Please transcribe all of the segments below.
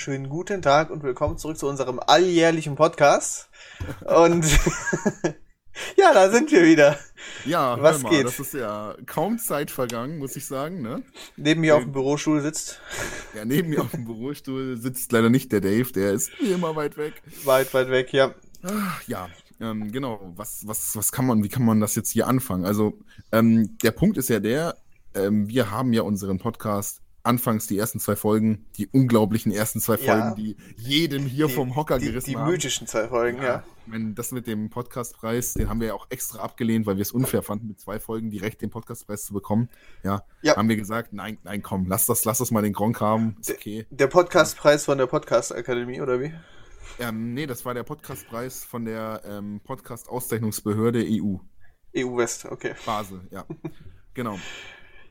Wunderschönen guten Tag und willkommen zurück zu unserem alljährlichen Podcast. Und ja, da sind wir wieder. Ja, Was mal, geht? das ist ja kaum Zeit vergangen, muss ich sagen. Ne? Neben mir auf dem Bürostuhl sitzt, Ja, neben mir auf dem Bürostuhl sitzt leider nicht der Dave, der ist wie immer weit weg. weit, weit weg, ja. Ach, ja, ähm, genau. Was, was, was kann man, wie kann man das jetzt hier anfangen? Also, ähm, der Punkt ist ja der, ähm, wir haben ja unseren Podcast anfangs die ersten zwei Folgen, die unglaublichen ersten zwei Ja. Folgen, die jedem hier Die- vom Hocker die, gerissen die haben. mythischen zwei Folgen, ja. Ich meine, das mit dem Podcastpreis, den haben wir ja auch extra abgelehnt, weil wir es unfair fanden, mit zwei Folgen direkt den Podcastpreis zu bekommen. Ja, Ja. haben wir gesagt, nein, nein, komm, lass das, lass das mal den Gronk haben. Ist okay. Der Podcastpreis von der Podcast Akademie, oder wie? Ähm, nee, das war der Podcastpreis von der ähm, Podcast-Auszeichnungsbehörde EU. EU West, okay. Basel, ja. genau.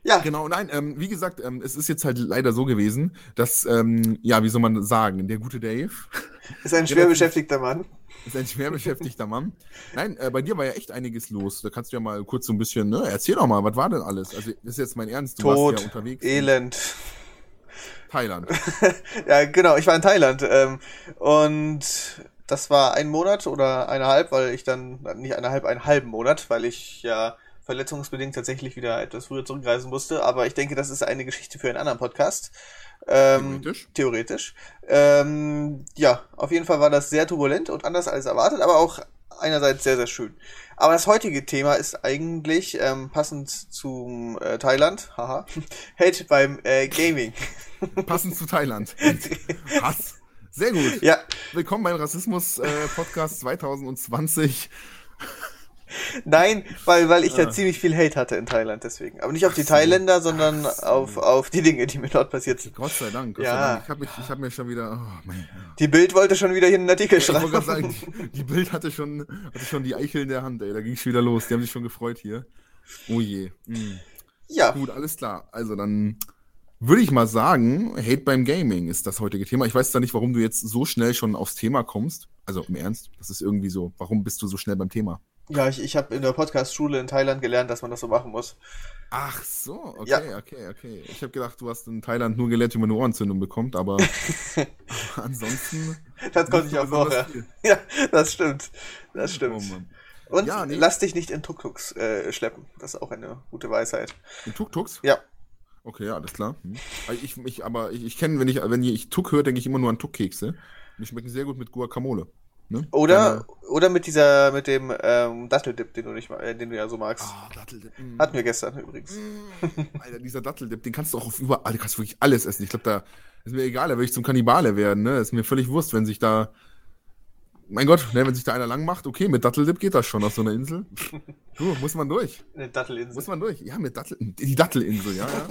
Ja, Genau, nein, ähm, wie gesagt, ähm, es ist jetzt halt leider so gewesen, dass, ähm, ja, wie soll man sagen, der gute Dave ist ein schwer beschäftigter Mann. ist ein schwer beschäftigter Mann. Nein, äh, bei dir war ja echt einiges los. Da kannst du ja mal kurz so ein bisschen, ne, erzähl doch mal, was war denn alles? Also, das ist jetzt mein Ernst, du warst Tod, ja unterwegs Elend. Thailand. Ja, genau, ich war in Thailand. Ähm, und das war ein Monat oder eineinhalb, weil ich dann, nicht eineinhalb, einen halben Monat, weil ich ja verletzungsbedingt tatsächlich wieder etwas früher zurückreisen musste. Aber ich denke, das ist eine Geschichte für einen anderen Podcast. Ähm, Theoretisch. Theoretisch. Ähm, ja, auf jeden Fall war das sehr turbulent und anders als erwartet, aber auch einerseits sehr, sehr schön. Aber das heutige Thema ist eigentlich ähm, passend zum äh, Thailand, haha, Hate beim äh, Gaming. Passend zu Thailand. Hass. Sehr gut. Ja, Willkommen beim Rassismus-Podcast 2020. Nein, weil, weil ich da ziemlich viel Hate hatte in Thailand, deswegen. Aber nicht auf die Thailänder, sondern auf, auf die Dinge, die mir dort passiert sind. Gott sei Dank. Gott Ja. sei Dank. Ich habe ich hab mir schon wieder. Oh, mein, Die Bild wollte schon wieder hier einen Artikel ich gerade schreiben. sagen, die, Bild hatte schon, hatte schon die Eichel in der Hand, ey. Da ging es wieder los. Die haben sich schon gefreut hier. Oh je. Hm. Ja, Gut, alles klar. Also dann würde ich mal sagen, Hate beim Gaming ist das heutige Thema. Ich weiß zwar nicht, warum du jetzt so schnell schon aufs Thema kommst. Also im Ernst, das ist irgendwie so. Warum bist du so schnell beim Thema? Ja, ich, ich habe in der Podcast-Schule in Thailand gelernt, dass man das so machen muss. Ach so, okay, Ja. okay, okay. Ich habe gedacht, du hast in Thailand nur gelernt, wie man eine Ohrentzündung bekommt, aber, aber ansonsten. Das konnte ich auch vorher. Ja, das stimmt. Das Oh stimmt. Mann. Und Ja, nee. lass dich nicht in Tuk-Tuks äh, schleppen. Das ist auch eine gute Weisheit. In Tuk-Tuks? Ja. Okay, ja, alles klar. Hm. Aber Ich, ich, aber ich, ich kenne, wenn ich, wenn ich Tuk höre, denke ich immer nur an Tuk-Kekse. Die schmecken sehr gut mit Guacamole. Ne? Oder, oder mit dieser, mit dem ähm, Datteldip, den du nicht, äh, den du ja so magst. Ah, Datteldip. mm. Hatten wir gestern übrigens. Alter, dieser Datteldip, den kannst du auch auf überall, du kannst wirklich alles essen. Ich glaube, da ist mir egal, da will ich zum Kannibale werden, ne? Ist mir völlig Wurst, wenn sich da. Mein Gott, ne, wenn sich da einer lang macht, okay, mit Datteldip geht das schon auf so einer Insel. Du, muss man durch. Eine Dattelinsel. Muss man durch. Ja, mit Dattel. Die Dattelinsel, ja, ja.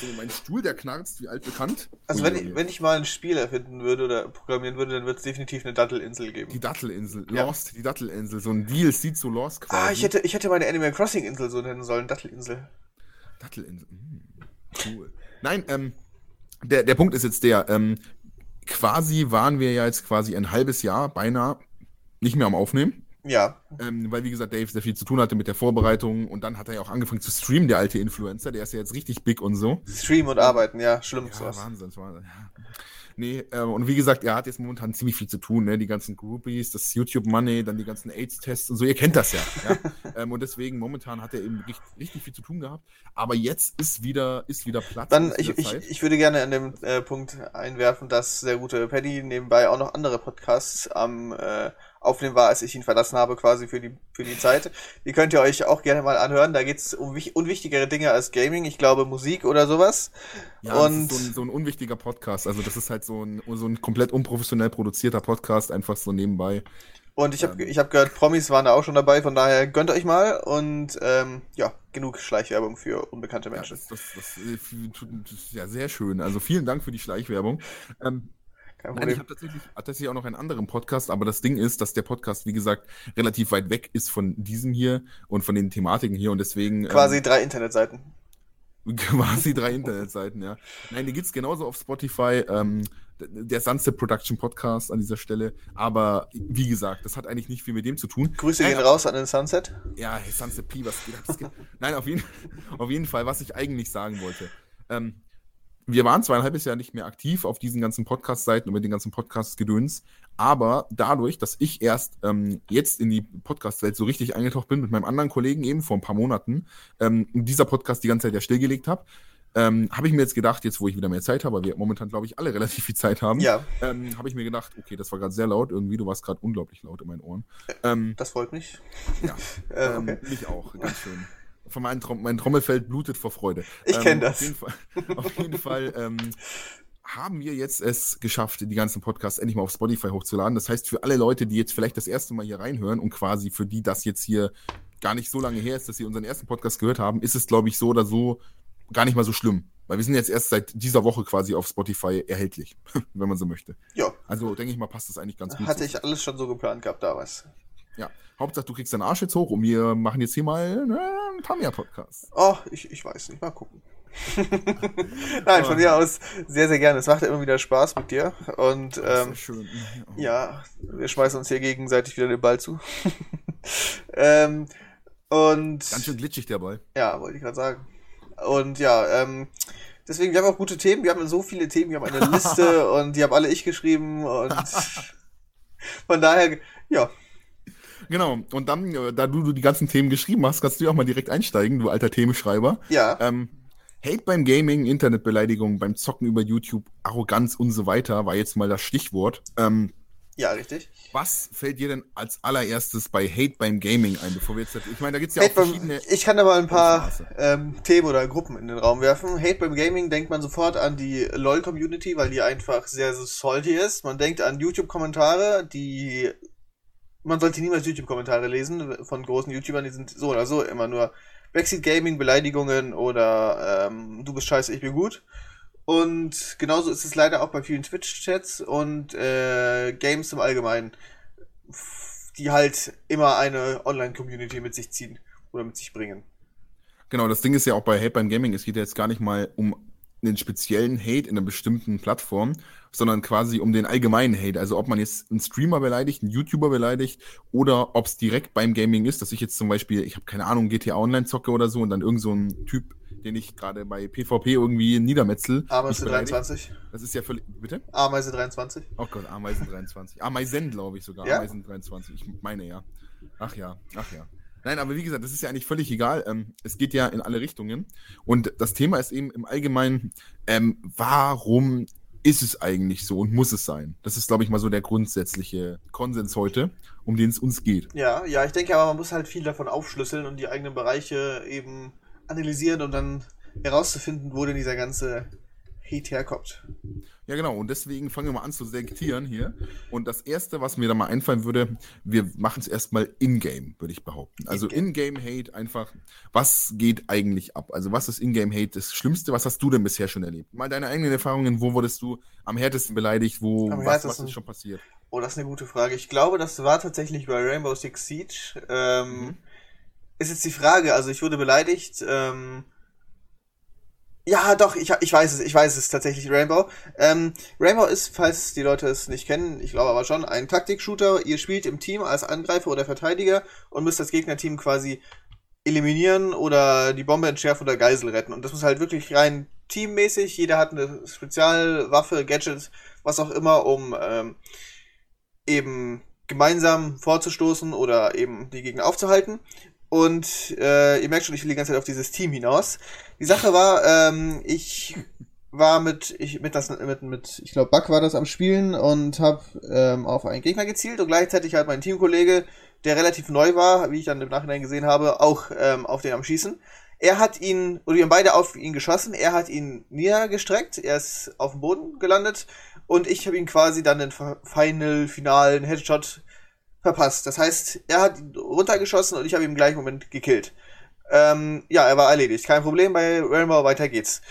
So, mein Stuhl, der knarzt, wie altbekannt. Also Ui, wenn ich, wenn ich mal ein Spiel erfinden würde oder programmieren würde, dann wird es definitiv eine Dattelinsel geben. Die Dattelinsel. Ja. Lost, die Dattelinsel. So ein DLC zu Lost quasi. Ah, ich hätte, ich hätte meine Animal Crossing Insel so nennen sollen, Dattelinsel. Dattelinsel. Mm, cool. Nein, ähm, der, der Punkt ist jetzt der, ähm, quasi waren wir ja jetzt quasi ein halbes Jahr beinahe nicht mehr am Aufnehmen. Ja, Ähm, weil, wie gesagt, Dave sehr viel zu tun hatte mit der Vorbereitung und dann hat er ja auch angefangen zu streamen, der alte Influencer. Der ist ja jetzt richtig big und so. Stream und Arbeiten, ja, schlimm Ja, sowas. Wahnsinn, war, ja. Nee, ähm, und wie gesagt, er hat jetzt momentan ziemlich viel zu tun, ne? Die ganzen Groupies, das YouTube-Money, dann die ganzen AIDS-Tests und so, ihr kennt das ja. ja? ähm, und deswegen, momentan hat er eben richtig, richtig viel zu tun gehabt. Aber jetzt ist wieder, ist wieder Platz. Dann, ich, ich, ich würde gerne an dem äh, Punkt einwerfen, dass der gute Paddy nebenbei auch noch andere Podcasts am äh, Aufnehmen war, als ich ihn verlassen habe, quasi für die, für die Zeit. Die könnt ihr euch auch gerne mal anhören. Da geht's um wich- unwichtigere Dinge als Gaming. Ich glaube Musik oder sowas. Ja, das und ist so ein, so ein unwichtiger Podcast. Also, das ist halt so ein, so ein komplett unprofessionell produzierter Podcast, einfach so nebenbei. Und ich habe ich hab gehört, Promis waren da auch schon dabei, von daher gönnt euch mal und ähm, ja, genug Schleichwerbung für unbekannte Ja, Menschen. das, das, das, äh, das ist ja sehr schön. Also, vielen Dank für die Schleichwerbung. Ähm, Nein, ich habe tatsächlich, tatsächlich auch noch einen anderen Podcast, aber das Ding ist, dass der Podcast, wie gesagt, relativ weit weg ist von diesem hier und von den Thematiken hier und deswegen Quasi drei Internetseiten. quasi drei Internetseiten, ja. Nein, die gibt's genauso auf Spotify, ähm, der Sunset Production Podcast an dieser Stelle, aber wie gesagt, das hat eigentlich nicht viel mit dem zu tun. Grüße Nein, gehen raus an den Sunset. ja, hey, Sunset P, was geht ab? Nein, auf jeden, auf jeden Fall, was ich eigentlich sagen wollte. Ähm, wir waren zweieinhalb Jahr nicht mehr aktiv auf diesen ganzen Podcast-Seiten und mit den ganzen Podcast-Gedöns. Aber dadurch, dass ich erst ähm, jetzt in die Podcast-Welt so richtig eingetaucht bin mit meinem anderen Kollegen eben vor ein paar Monaten, ähm, dieser Podcast die ganze Zeit ja stillgelegt habe, ähm, habe ich mir jetzt gedacht, jetzt wo ich wieder mehr Zeit habe, weil wir momentan, glaube ich, alle relativ viel Zeit haben, Ja, ähm, habe ich mir gedacht, okay, das war gerade sehr laut irgendwie, du warst gerade unglaublich laut in meinen Ohren. Ähm, das freut mich. ja, Äh, ähm, okay. mich auch, ganz schön. Von meinem Trom mein Trommelfeld blutet vor Freude. Ich Ähm, kenn das. Auf jeden Fall, auf jeden Fall ähm, haben wir jetzt es geschafft, die ganzen Podcasts endlich mal auf Spotify hochzuladen. Das heißt, für alle Leute, die jetzt vielleicht das erste Mal hier reinhören und quasi für die das jetzt hier gar nicht so lange her ist, dass sie unseren ersten Podcast gehört haben, ist es, glaube ich, so oder so gar nicht mal so schlimm. Weil wir sind jetzt erst seit dieser Woche quasi auf Spotify erhältlich, wenn man so möchte. Ja, Also denke ich mal, passt das eigentlich ganz gut. hatte so. ich alles schon so geplant gehabt damals. Ja, Hauptsache du kriegst deinen Arsch jetzt hoch und wir machen jetzt hier mal äh, einen Tamiya-Podcast. Oh, ich, ich weiß nicht, mal gucken. Nein, von mir aus sehr, sehr gerne. Es macht ja immer wieder Spaß mit dir. Und ähm, schön. ja, wir schmeißen uns hier gegenseitig wieder den Ball zu. ähm, und Ganz schön glitschig der Ball. ja, wollte ich gerade sagen. Und ja, ähm, deswegen, wir haben auch gute Themen. Wir haben so viele Themen, wir haben eine Liste und die habe alle ich geschrieben und von daher, ja, Genau, und dann, äh, da du, du die ganzen Themen geschrieben hast, kannst du ja auch mal direkt einsteigen, du alter Themenschreiber. ja. Ähm, Hate beim Gaming, Internetbeleidigung, beim Zocken über YouTube, Arroganz und so weiter war jetzt mal das Stichwort. Ähm, Ja, richtig. was fällt dir denn als allererstes bei Hate beim Gaming ein, bevor wir jetzt, ich meine, da gibt's ja Hate auch beim, verschiedene, ich kann da mal ein paar ähm, Themen oder Gruppen in den Raum werfen. Hate beim Gaming denkt man sofort an die LOL-Community, weil die einfach sehr, sehr salty ist. Man denkt an YouTube-Kommentare, die man sollte niemals YouTube-Kommentare lesen von großen YouTubern, die sind so oder so immer nur Backseat Gaming, Beleidigungen oder ähm, du bist scheiße, ich bin gut. Und genauso ist es leider auch bei vielen Twitch-Chats und äh, Games im Allgemeinen, die halt immer eine Online-Community mit sich ziehen oder mit sich bringen. Genau, das Ding ist ja auch bei Hate beim Gaming, es geht ja jetzt gar nicht mal um einen speziellen Hate in einer bestimmten Plattform, sondern quasi um den allgemeinen Hate. Also ob man jetzt einen Streamer beleidigt, einen YouTuber beleidigt oder ob es direkt beim Gaming ist, dass ich jetzt zum Beispiel, ich habe keine Ahnung, GTA Online zocke oder so und dann irgend so ein Typ, den ich gerade bei PvP irgendwie niedermetzel. Ameise mich beleidigt. 23. Das ist ja völlig, bitte? Ameise 23. Oh Gott, Ameisen 23. Ameisen, glaube ich sogar. Ja? Ameisen 23. Ich meine ja. Ach ja, ach ja. Nein, aber wie gesagt, das ist ja eigentlich völlig egal. Ähm, es geht ja in alle Richtungen. Und das Thema ist eben im Allgemeinen, ähm, warum ist es eigentlich so und muss es sein? Das ist, glaube ich, mal so der grundsätzliche Konsens heute, um den es uns geht. Ja, ja, ich denke aber, man muss halt viel davon aufschlüsseln und die eigenen Bereiche eben analysieren und dann herauszufinden, wo denn dieser ganze Hate herkommt. Ja, genau. Und deswegen fangen wir mal an zu selektieren hier. Und das Erste, was mir da mal einfallen würde, wir machen es erstmal in-game, würde ich behaupten. Also in-game-Hate einfach, was geht eigentlich ab? Also was ist in-game-Hate das Schlimmste? Was hast du denn bisher schon erlebt? Mal deine eigenen Erfahrungen, wo wurdest du am härtesten beleidigt? Wo, Am was, was härtesten- ist schon passiert? Oh, das ist eine gute Frage. Ich glaube, das war tatsächlich bei Rainbow Six Siege. Ähm, Mhm. Ist jetzt die Frage, also ich wurde beleidigt. Ähm, ja, doch, ich, ich weiß es, ich weiß es tatsächlich, Rainbow. Ähm, Rainbow ist, falls die Leute es nicht kennen, ich glaube aber schon, ein Taktik-Shooter. Ihr spielt im Team als Angreifer oder Verteidiger und müsst das Gegnerteam quasi eliminieren oder die Bombe entschärfen oder Geisel retten. Und das muss halt wirklich rein teammäßig. Jeder hat eine Spezialwaffe, Gadget, was auch immer, um ähm, eben gemeinsam vorzustoßen oder eben die Gegner aufzuhalten. Und äh, ihr merkt schon, ich will die ganze Zeit auf dieses Team hinaus. Die Sache war, ähm, ich war mit, ich, mit, das, mit, mit ich glaube, Buck war das am Spielen und habe ähm, auf einen Gegner gezielt und gleichzeitig halt mein Teamkollege, der relativ neu war, wie ich dann im Nachhinein gesehen habe, auch ähm, auf den am Schießen. Er hat ihn, oder wir haben beide auf ihn geschossen, er hat ihn niedergestreckt, er ist auf dem Boden gelandet und ich habe ihn quasi dann den final, finalen Headshot verpasst. Das heißt, er hat runtergeschossen und ich habe ihn im gleichen Moment gekillt. Ähm, ja, er war erledigt. Kein Problem bei Rainbow, weiter geht's.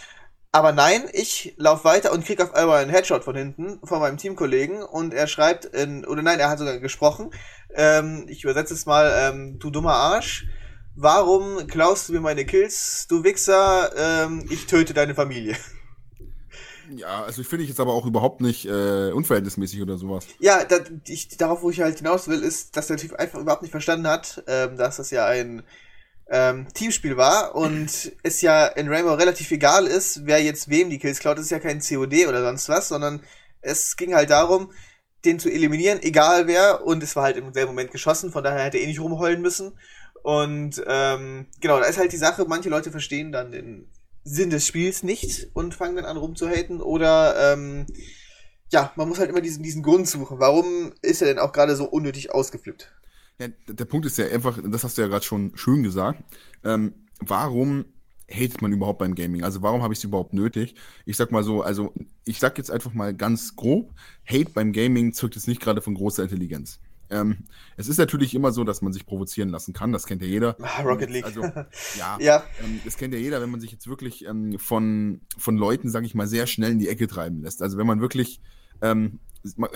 Aber nein, ich lauf weiter und krieg auf einmal einen Headshot von hinten von meinem Teamkollegen und er schreibt in, oder nein, er hat sogar gesprochen. Ähm, ich übersetze es mal, ähm, du dummer Arsch. Warum klaust du mir meine Kills, du Wichser? Ähm, ich töte deine Familie. Ja, also ich finde ich jetzt aber auch überhaupt nicht äh, unverhältnismäßig oder sowas. Ja, da, ich, darauf, wo ich halt hinaus will, ist, dass der Typ einfach überhaupt nicht verstanden hat, ähm, dass das ja ein ähm, Teamspiel war und es ja in Rainbow relativ egal ist, wer jetzt wem die Kills klaut, das ist ja kein COD oder sonst was, sondern es ging halt darum, den zu eliminieren, egal wer, und es war halt im selben Moment geschossen, von daher hätte er eh nicht rumheulen müssen. Und ähm, genau, da ist halt die Sache, manche Leute verstehen dann den Sinn des Spiels nicht und fangen dann an rumzuhaten oder ähm, ja, man muss halt immer diesen, diesen Grund suchen. Warum ist er denn auch gerade so unnötig ausgeflippt? Ja, der Punkt ist ja einfach, das hast du ja gerade schon schön gesagt. Ähm, warum hatet man überhaupt beim Gaming? Also warum habe ich es überhaupt nötig? Ich sag mal so, also ich sag jetzt einfach mal ganz grob, Hate beim Gaming zeugt jetzt nicht gerade von großer Intelligenz. Ähm, es ist natürlich immer so, dass man sich provozieren lassen kann, das kennt ja jeder. Ah, Rocket League. Also, ja, ja. Ähm, das kennt ja jeder, wenn man sich jetzt wirklich ähm, von, von Leuten, sag ich mal, sehr schnell in die Ecke treiben lässt. Also wenn man wirklich ähm,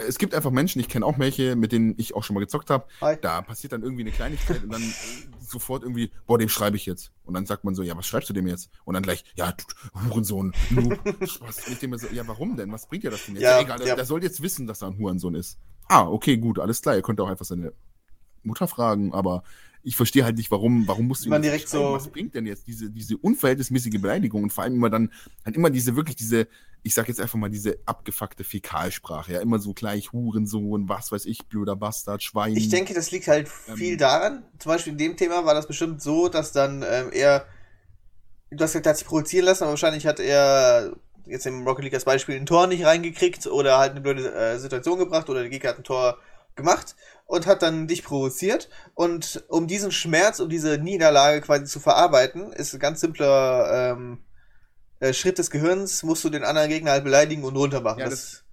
es gibt einfach Menschen, ich kenne auch welche, mit denen ich auch schon mal gezockt habe. Da passiert dann irgendwie eine Kleinigkeit und dann äh, sofort irgendwie, boah, dem schreibe ich jetzt. Und dann sagt man so, ja, was schreibst du dem jetzt? Und dann gleich, ja, Hurensohn, Noob. was, ich dem so, ja, warum denn? Was bringt dir das denn jetzt? Ja, ja egal, ja. der soll jetzt wissen, dass er ein Hurensohn ist. Ah, okay, gut, alles klar. Er könnte auch einfach seine Mutter fragen, aber ich verstehe halt nicht, warum, warum musst du man direkt so. Was bringt denn jetzt diese, diese unverhältnismäßige Beleidigung und vor allem immer dann, halt immer diese, wirklich diese, ich sag jetzt einfach mal diese abgefuckte Fäkalsprache, ja, immer so gleich Hurensohn, was weiß ich, blöder Bastard, Schwein. Ich denke, das liegt halt viel ähm, daran. Zum Beispiel in dem Thema war das bestimmt so, dass dann ähm, er, du hast gesagt, er hat sich provozieren lassen, aber wahrscheinlich hat er jetzt im Rocket League als Beispiel ein Tor nicht reingekriegt oder halt eine blöde äh, Situation gebracht oder der Gegner hat ein Tor gemacht und hat dann dich provoziert. Und um diesen Schmerz, um diese Niederlage quasi zu verarbeiten, ist ein ganz simpler ähm, äh, Schritt des Gehirns, musst du den anderen Gegner halt beleidigen und runtermachen. Ja, das,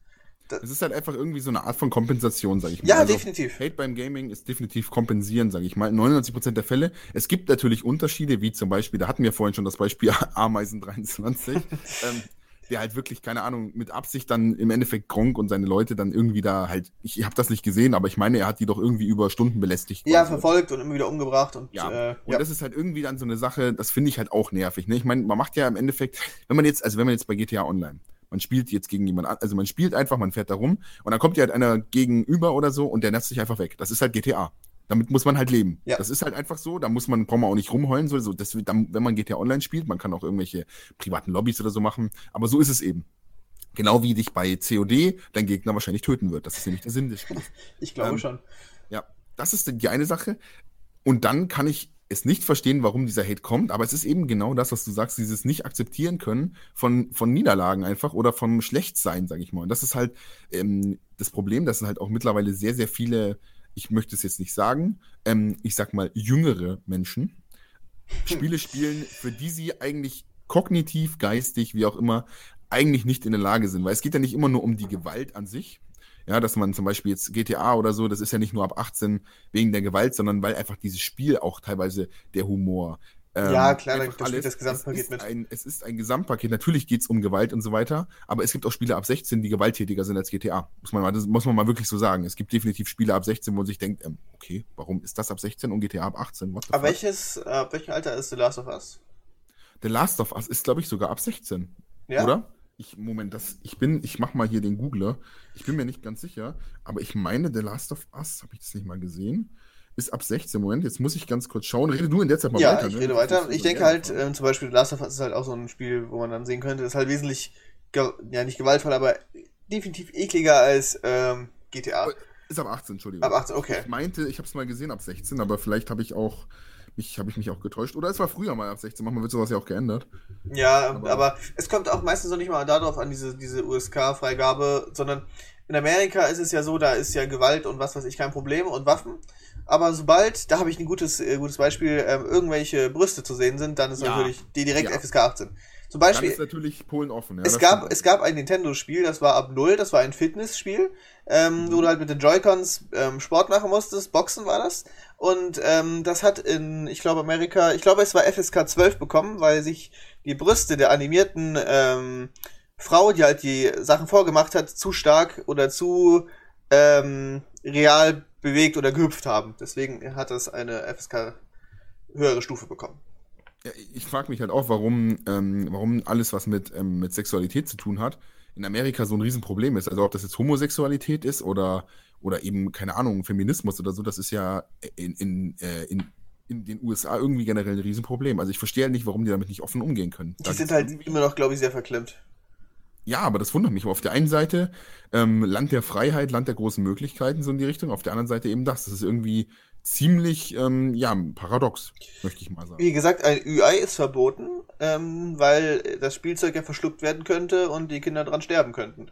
das, ist halt einfach irgendwie so eine Art von Kompensation, sag ich mal. Ja, also, definitiv. Hate beim Gaming ist definitiv kompensieren, sag ich mal. 99% der Fälle. Es gibt natürlich Unterschiede, wie zum Beispiel, da hatten wir vorhin schon das Beispiel Ameisen 23. ähm, der halt wirklich, keine Ahnung, mit Absicht dann im Endeffekt Gronk und seine Leute dann irgendwie da halt, ich habe das nicht gesehen, aber ich meine, er hat die doch irgendwie über Stunden belästigt. Ja, verfolgt und immer wieder umgebracht und ja. Äh, und ja. das ist halt irgendwie dann so eine Sache, das finde ich halt auch nervig. Ne? Ich meine, man macht ja im Endeffekt, wenn man jetzt, also wenn man jetzt bei GTA Online, man spielt jetzt gegen jemanden, also man spielt einfach, man fährt da rum und dann kommt dir halt einer gegenüber oder so und der nervt sich einfach weg. Das ist halt GTA. Damit muss man halt leben. Ja. Das ist halt einfach so. Da muss man, braucht man auch nicht rumheulen. So, so das, wenn man GTA Online spielt, man kann auch irgendwelche privaten Lobbys oder so machen. Aber so ist es eben. Genau wie dich bei COD dein Gegner wahrscheinlich töten wird. Das ist nämlich der Sinn des Spiels. ich glaube ähm, schon. Ja, das ist die eine Sache. Und dann kann ich es nicht verstehen, warum dieser Hate kommt, aber es ist eben genau das, was du sagst, dieses nicht akzeptieren können von, von Niederlagen einfach oder vom Schlechtsein, sag ich mal. Und das ist halt ähm, das Problem, dass halt auch mittlerweile sehr, sehr viele ich möchte es jetzt nicht sagen, ähm, ich sag mal, jüngere Menschen Spiele spielen, für die sie eigentlich kognitiv, geistig, wie auch immer, eigentlich nicht in der Lage sind. Weil es geht ja nicht immer nur um die Gewalt an sich. Ja, dass man zum Beispiel jetzt GTA oder so, das ist ja nicht nur ab 18 wegen der Gewalt, sondern weil einfach dieses Spiel auch teilweise der Humor, ähm, ja, klar, da spielt das Gesamtpaket mit. Ein, es ist ein Gesamtpaket. Natürlich geht es um Gewalt und so weiter, aber es gibt auch Spiele ab 16, die gewalttätiger sind als GTA. Muss man mal, das muss man mal wirklich so sagen. Es gibt definitiv Spiele ab 16, wo man sich denkt, ähm, okay, warum ist das ab 16 und GTA ab 18? What aber welches, äh, welchem Alter ist The Last of Us? The Last of Us ist, glaube ich, sogar ab 16. Ja? Oder? Ich, Moment, das, ich bin, ich mach mal hier den Googler. Ich bin mir nicht ganz sicher, aber ich meine, The Last of Us, habe ich das nicht mal gesehen? Ist ab 16. Moment, jetzt muss ich ganz kurz schauen. Rede du in der Zeit mal ja, weiter. Ja, ich ne? rede weiter. Ich denke halt, äh, zum Beispiel Last of Us ist halt auch so ein Spiel, wo man dann sehen könnte, ist halt wesentlich, ja nicht gewaltvoll, aber definitiv ekliger als ähm, GTA. Ist ab 18, Entschuldigung. Ab 18, okay. Ich meinte, ich habe es mal gesehen ab 16, aber vielleicht habe ich auch mich, habe ich mich auch getäuscht. Oder es war früher mal ab 16, manchmal wird sowas ja auch geändert. Ja, aber, aber es kommt auch meistens noch nicht mal darauf an, diese, diese USK-Freigabe, sondern in Amerika ist es ja so, da ist ja Gewalt und was weiß ich kein Problem und Waffen. Aber sobald, da habe ich ein gutes, äh, gutes Beispiel, ähm, irgendwelche Brüste zu sehen sind, dann ist ja. natürlich die direkt ja. FSK 18. Zum Beispiel. Dann ist natürlich Polen offen. Ja, es, gab, es gab ein Nintendo-Spiel, das war ab 0, das war ein Fitnessspiel, ähm, mhm. wo du halt mit den Joy-Cons ähm, Sport machen musstest, Boxen war das. Und ähm, das hat in, ich glaube, Amerika, ich glaube, es war FSK 12 bekommen, weil sich die Brüste der animierten ähm, Frau, die halt die Sachen vorgemacht hat, zu stark oder zu ähm, real bewegt oder gehüpft haben. Deswegen hat das eine FSK höhere Stufe bekommen. Ja, ich frage mich halt auch, warum, ähm, warum alles, was mit, ähm, mit Sexualität zu tun hat, in Amerika so ein Riesenproblem ist. Also ob das jetzt Homosexualität ist oder, oder eben, keine Ahnung, Feminismus oder so, das ist ja in, in, äh, in in den USA irgendwie generell ein Riesenproblem. Also ich verstehe halt nicht, warum die damit nicht offen umgehen können. Die sind halt immer noch, glaube ich, sehr verklemmt. Ja, aber das wundert mich. Auf der einen Seite ähm, Land der Freiheit, Land der großen Möglichkeiten, so in die Richtung. Auf der anderen Seite eben das. Das ist irgendwie ziemlich, ähm, ja, paradox, möchte ich mal sagen. Wie gesagt, ein UI ist verboten, ähm, weil das Spielzeug ja verschluckt werden könnte und die Kinder dran sterben könnten.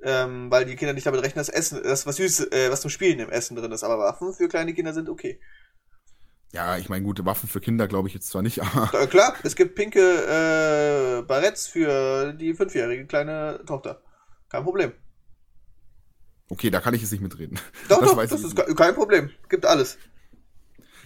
Ähm, weil die Kinder nicht damit rechnen, dass Essen, das was süß, äh, was zum Spielen im Essen drin ist. Aber Waffen für kleine Kinder sind okay. Ja, ich meine, gute Waffen für Kinder glaube ich jetzt zwar nicht, aber. Äh, klar, es gibt pinke äh, Barretts für die fünfjährige kleine Tochter. Kein Problem. Okay, da kann ich jetzt nicht mitreden. Doch, das, doch, das ist nicht. kein Problem. Gibt alles.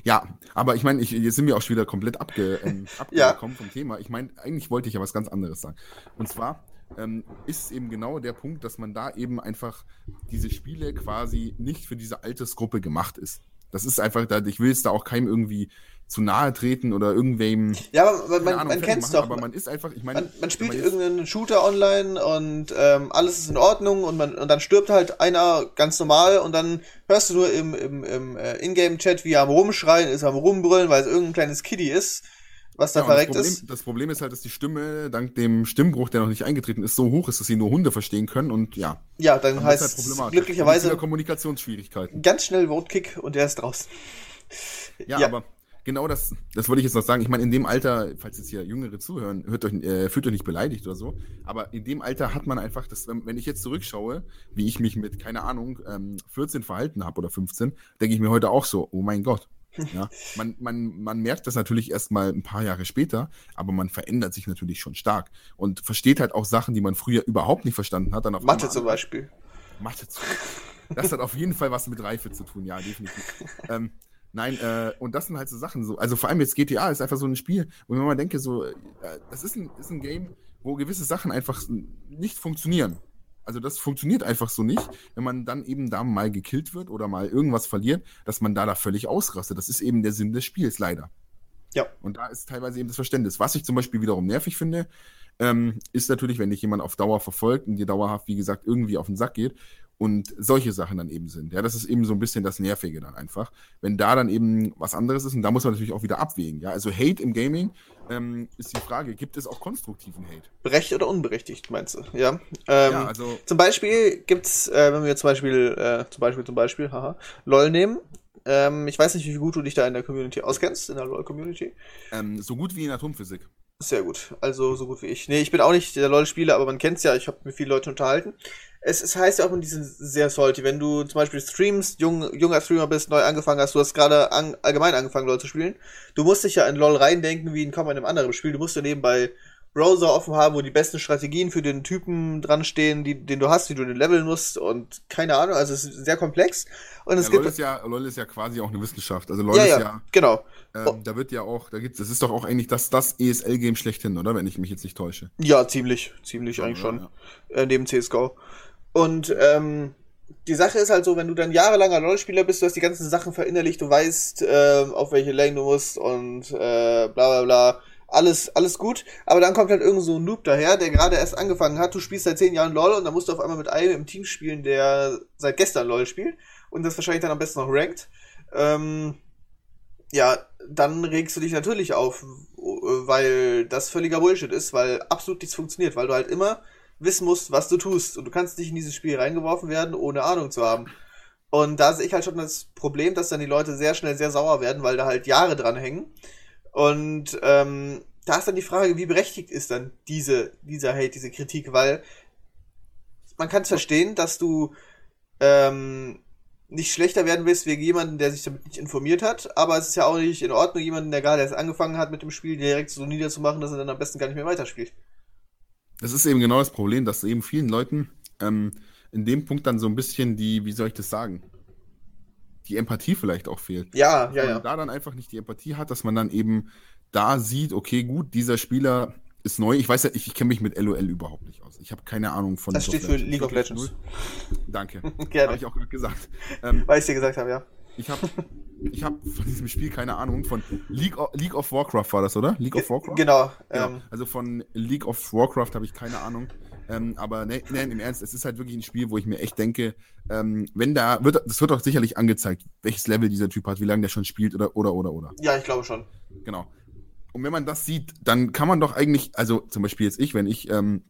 Ja, aber ich meine, ich, jetzt sind wir auch schon wieder komplett abge, ähm, abgekommen ja. vom Thema. Ich meine, eigentlich wollte ich ja was ganz anderes sagen. Und zwar ähm, ist eben genau der Punkt, dass man da eben einfach diese Spiele quasi nicht für diese Altersgruppe gemacht ist. Das ist einfach, ich will es da auch keinem irgendwie zu nahe treten oder irgendwem. Ja, aber man, man, man kennt es doch. Aber man ist einfach, ich meine. Man, man spielt irgendeinen Shooter online und ähm, alles ist in Ordnung und, man, und dann stirbt halt einer ganz normal und dann hörst du nur im, im, im äh, Ingame-Chat, wie er am Rumschreien ist, am Rumbrüllen, weil es irgendein kleines Kiddie ist was da ja, verreckt das Problem, ist. Das Problem ist halt, dass die Stimme, dank dem Stimmbruch, der noch nicht eingetreten ist, so hoch ist, dass sie nur Hunde verstehen können und ja. Ja, dann, dann heißt es halt glücklicherweise Kommunikationsschwierigkeiten. Ganz schnell Votekick und der ist draußen. Ja, ja, aber genau das, das wollte ich jetzt noch sagen. Ich meine, in dem Alter, falls jetzt hier Jüngere zuhören, hört euch, äh, fühlt euch nicht beleidigt oder so, aber in dem Alter hat man einfach, das, wenn ich jetzt zurückschaue, wie ich mich mit, keine Ahnung, ähm, 14 verhalten habe oder 15, denke ich mir heute auch so, oh mein Gott, ja, man, man, man merkt das natürlich erst mal ein paar Jahre später, aber man verändert sich natürlich schon stark und versteht halt auch Sachen, die man früher überhaupt nicht verstanden hat. Mathe zum Beispiel. Mathe zum Beispiel. Das hat auf jeden Fall was mit Reife zu tun, ja, definitiv. ähm, nein, äh, und das sind halt so Sachen, so, also vor allem jetzt GTA ist einfach so ein Spiel, wo man mal denke, so, äh, das ist ein, ist ein Game, wo gewisse Sachen einfach nicht funktionieren. Also das funktioniert einfach so nicht, wenn man dann eben da mal gekillt wird oder mal irgendwas verliert, dass man da da völlig ausrastet. Das ist eben der Sinn des Spiels, leider. Ja. Und da ist teilweise eben das Verständnis. Was ich zum Beispiel wiederum nervig finde, ähm, ist natürlich, wenn dich jemand auf Dauer verfolgt und dir dauerhaft, wie gesagt, irgendwie auf den Sack geht und solche Sachen dann eben sind. Ja, das ist eben so ein bisschen das Nervige dann einfach. Wenn da dann eben was anderes ist und da muss man natürlich auch wieder abwägen. Ja, also Hate im Gaming ähm, ist die Frage, gibt es auch konstruktiven Hate? Berechtigt oder unberechtigt, meinst du? Ja. Ähm, ja also zum Beispiel gibt's, äh, wenn wir zum Beispiel, äh, zum Beispiel, zum Beispiel, haha, LOL nehmen. Ähm, ich weiß nicht, wie gut du dich da in der Community auskennst, in der LOL-Community. Ähm, so gut wie in Atomphysik. Sehr gut. Also so gut wie ich. Nee, ich bin auch nicht der LOL-Spieler, aber man kennt's ja. Ich habe mit vielen Leuten unterhalten es, es heißt ja auch in diesem sehr salty, wenn du zum Beispiel streamst, jung, junger Streamer bist, neu angefangen hast, du hast gerade an, allgemein angefangen, LOL zu spielen, du musst dich ja in LOL reindenken wie in kaum einem anderen Spiel. Du musst ja nebenbei Browser offen haben, wo die besten Strategien für den Typen dran stehen, die, den du hast, wie du den leveln musst und keine Ahnung, also es ist sehr komplex. Und es ja, gibt LOL ist ja, LOL ist ja quasi auch eine Wissenschaft. Also LOL ja, ist ja, ja genau. Ähm, oh. Da wird ja auch, da gibt's, das ist doch auch eigentlich das, das ESL-Game schlechthin, oder? Wenn ich mich jetzt nicht täusche. Ja, ziemlich, ziemlich eigentlich schon. Äh, neben CSGO. Und ähm, die Sache ist halt so, wenn du dann jahrelanger LoL-Spieler bist, du hast die ganzen Sachen verinnerlicht, du weißt, äh, auf welche Lane du musst und äh, bla bla bla. Alles, alles gut, aber dann kommt halt irgend so ein Noob daher, der gerade erst angefangen hat, du spielst seit zehn Jahren LOL und dann musst du auf einmal mit einem im Team spielen, der seit gestern LOL spielt und das wahrscheinlich dann am besten noch rankt. Ähm, ja, dann regst du dich natürlich auf, weil das völliger Bullshit ist, weil absolut nichts funktioniert, weil du halt immer wissen musst, was du tust. Und du kannst nicht in dieses Spiel reingeworfen werden, ohne Ahnung zu haben. Und da sehe ich halt schon das Problem, dass dann die Leute sehr schnell sehr sauer werden, weil da halt Jahre dran hängen. Und ähm, da ist dann die Frage, wie berechtigt ist dann diese, dieser Hate, diese Kritik, weil man kann es verstehen, dass du ähm, nicht schlechter werden willst wegen jemanden, der sich damit nicht informiert hat, aber es ist ja auch nicht in Ordnung, jemanden, der gerade erst angefangen hat mit dem Spiel, direkt so niederzumachen, dass er dann am besten gar nicht mehr weiterspielt das ist eben genau das Problem, dass eben vielen Leuten ähm, in dem Punkt dann so ein bisschen die, wie soll ich das sagen, die Empathie vielleicht auch fehlt. Ja, dass ja, man ja. Da dann einfach nicht die Empathie hat, dass man dann eben da sieht, okay, gut, dieser Spieler ist neu. Ich weiß ja, ich, ich kenne mich mit LOL überhaupt nicht aus. Ich habe keine Ahnung von. Das steht für League of Legends. Danke. Gerne. Habe ich auch gesagt. Ähm, Weil ich dir gesagt habe, ja. Ich habe ich habe von diesem Spiel keine Ahnung. Von League of, League of Warcraft war das, oder? League of Warcraft? Genau. genau. Ähm, also von League of Warcraft habe ich keine Ahnung. Ähm, aber ne, ne, im Ernst, es ist halt wirklich ein Spiel, wo ich mir echt denke, ähm, wenn da, wird, das wird auch sicherlich angezeigt, welches Level dieser Typ hat, wie lange der schon spielt oder, oder, oder, oder. Ja, ich glaube schon. Genau. Und wenn man das sieht, dann kann man doch eigentlich, also zum Beispiel jetzt ich, wenn ich ähm,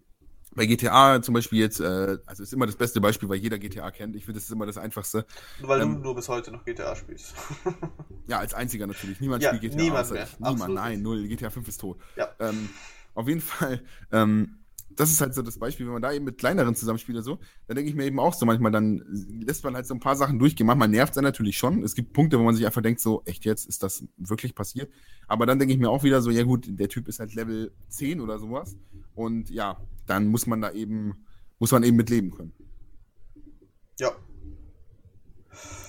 bei GTA zum Beispiel jetzt, äh, also ist immer das beste Beispiel, weil jeder GTA kennt. Ich finde, das ist immer das Einfachste. Weil ähm, du nur bis heute noch GTA spielst. ja, als einziger natürlich. Niemand ja, spielt GTA. Niemand mehr. Niemand, nein, null. GTA 5 ist tot. Ja. Ähm, auf jeden Fall, ähm, das ist halt so das Beispiel, wenn man da eben mit kleineren zusammenspielt oder so, dann denke ich mir eben auch so, manchmal dann lässt man halt so ein paar Sachen durchgehen. Manchmal nervt es natürlich schon. Es gibt Punkte, wo man sich einfach denkt, so, echt jetzt, ist das wirklich passiert? Aber dann denke ich mir auch wieder so, ja gut, der Typ ist halt Level 10 oder sowas. Und ja, dann muss man da eben, muss man eben mit leben können. Ja.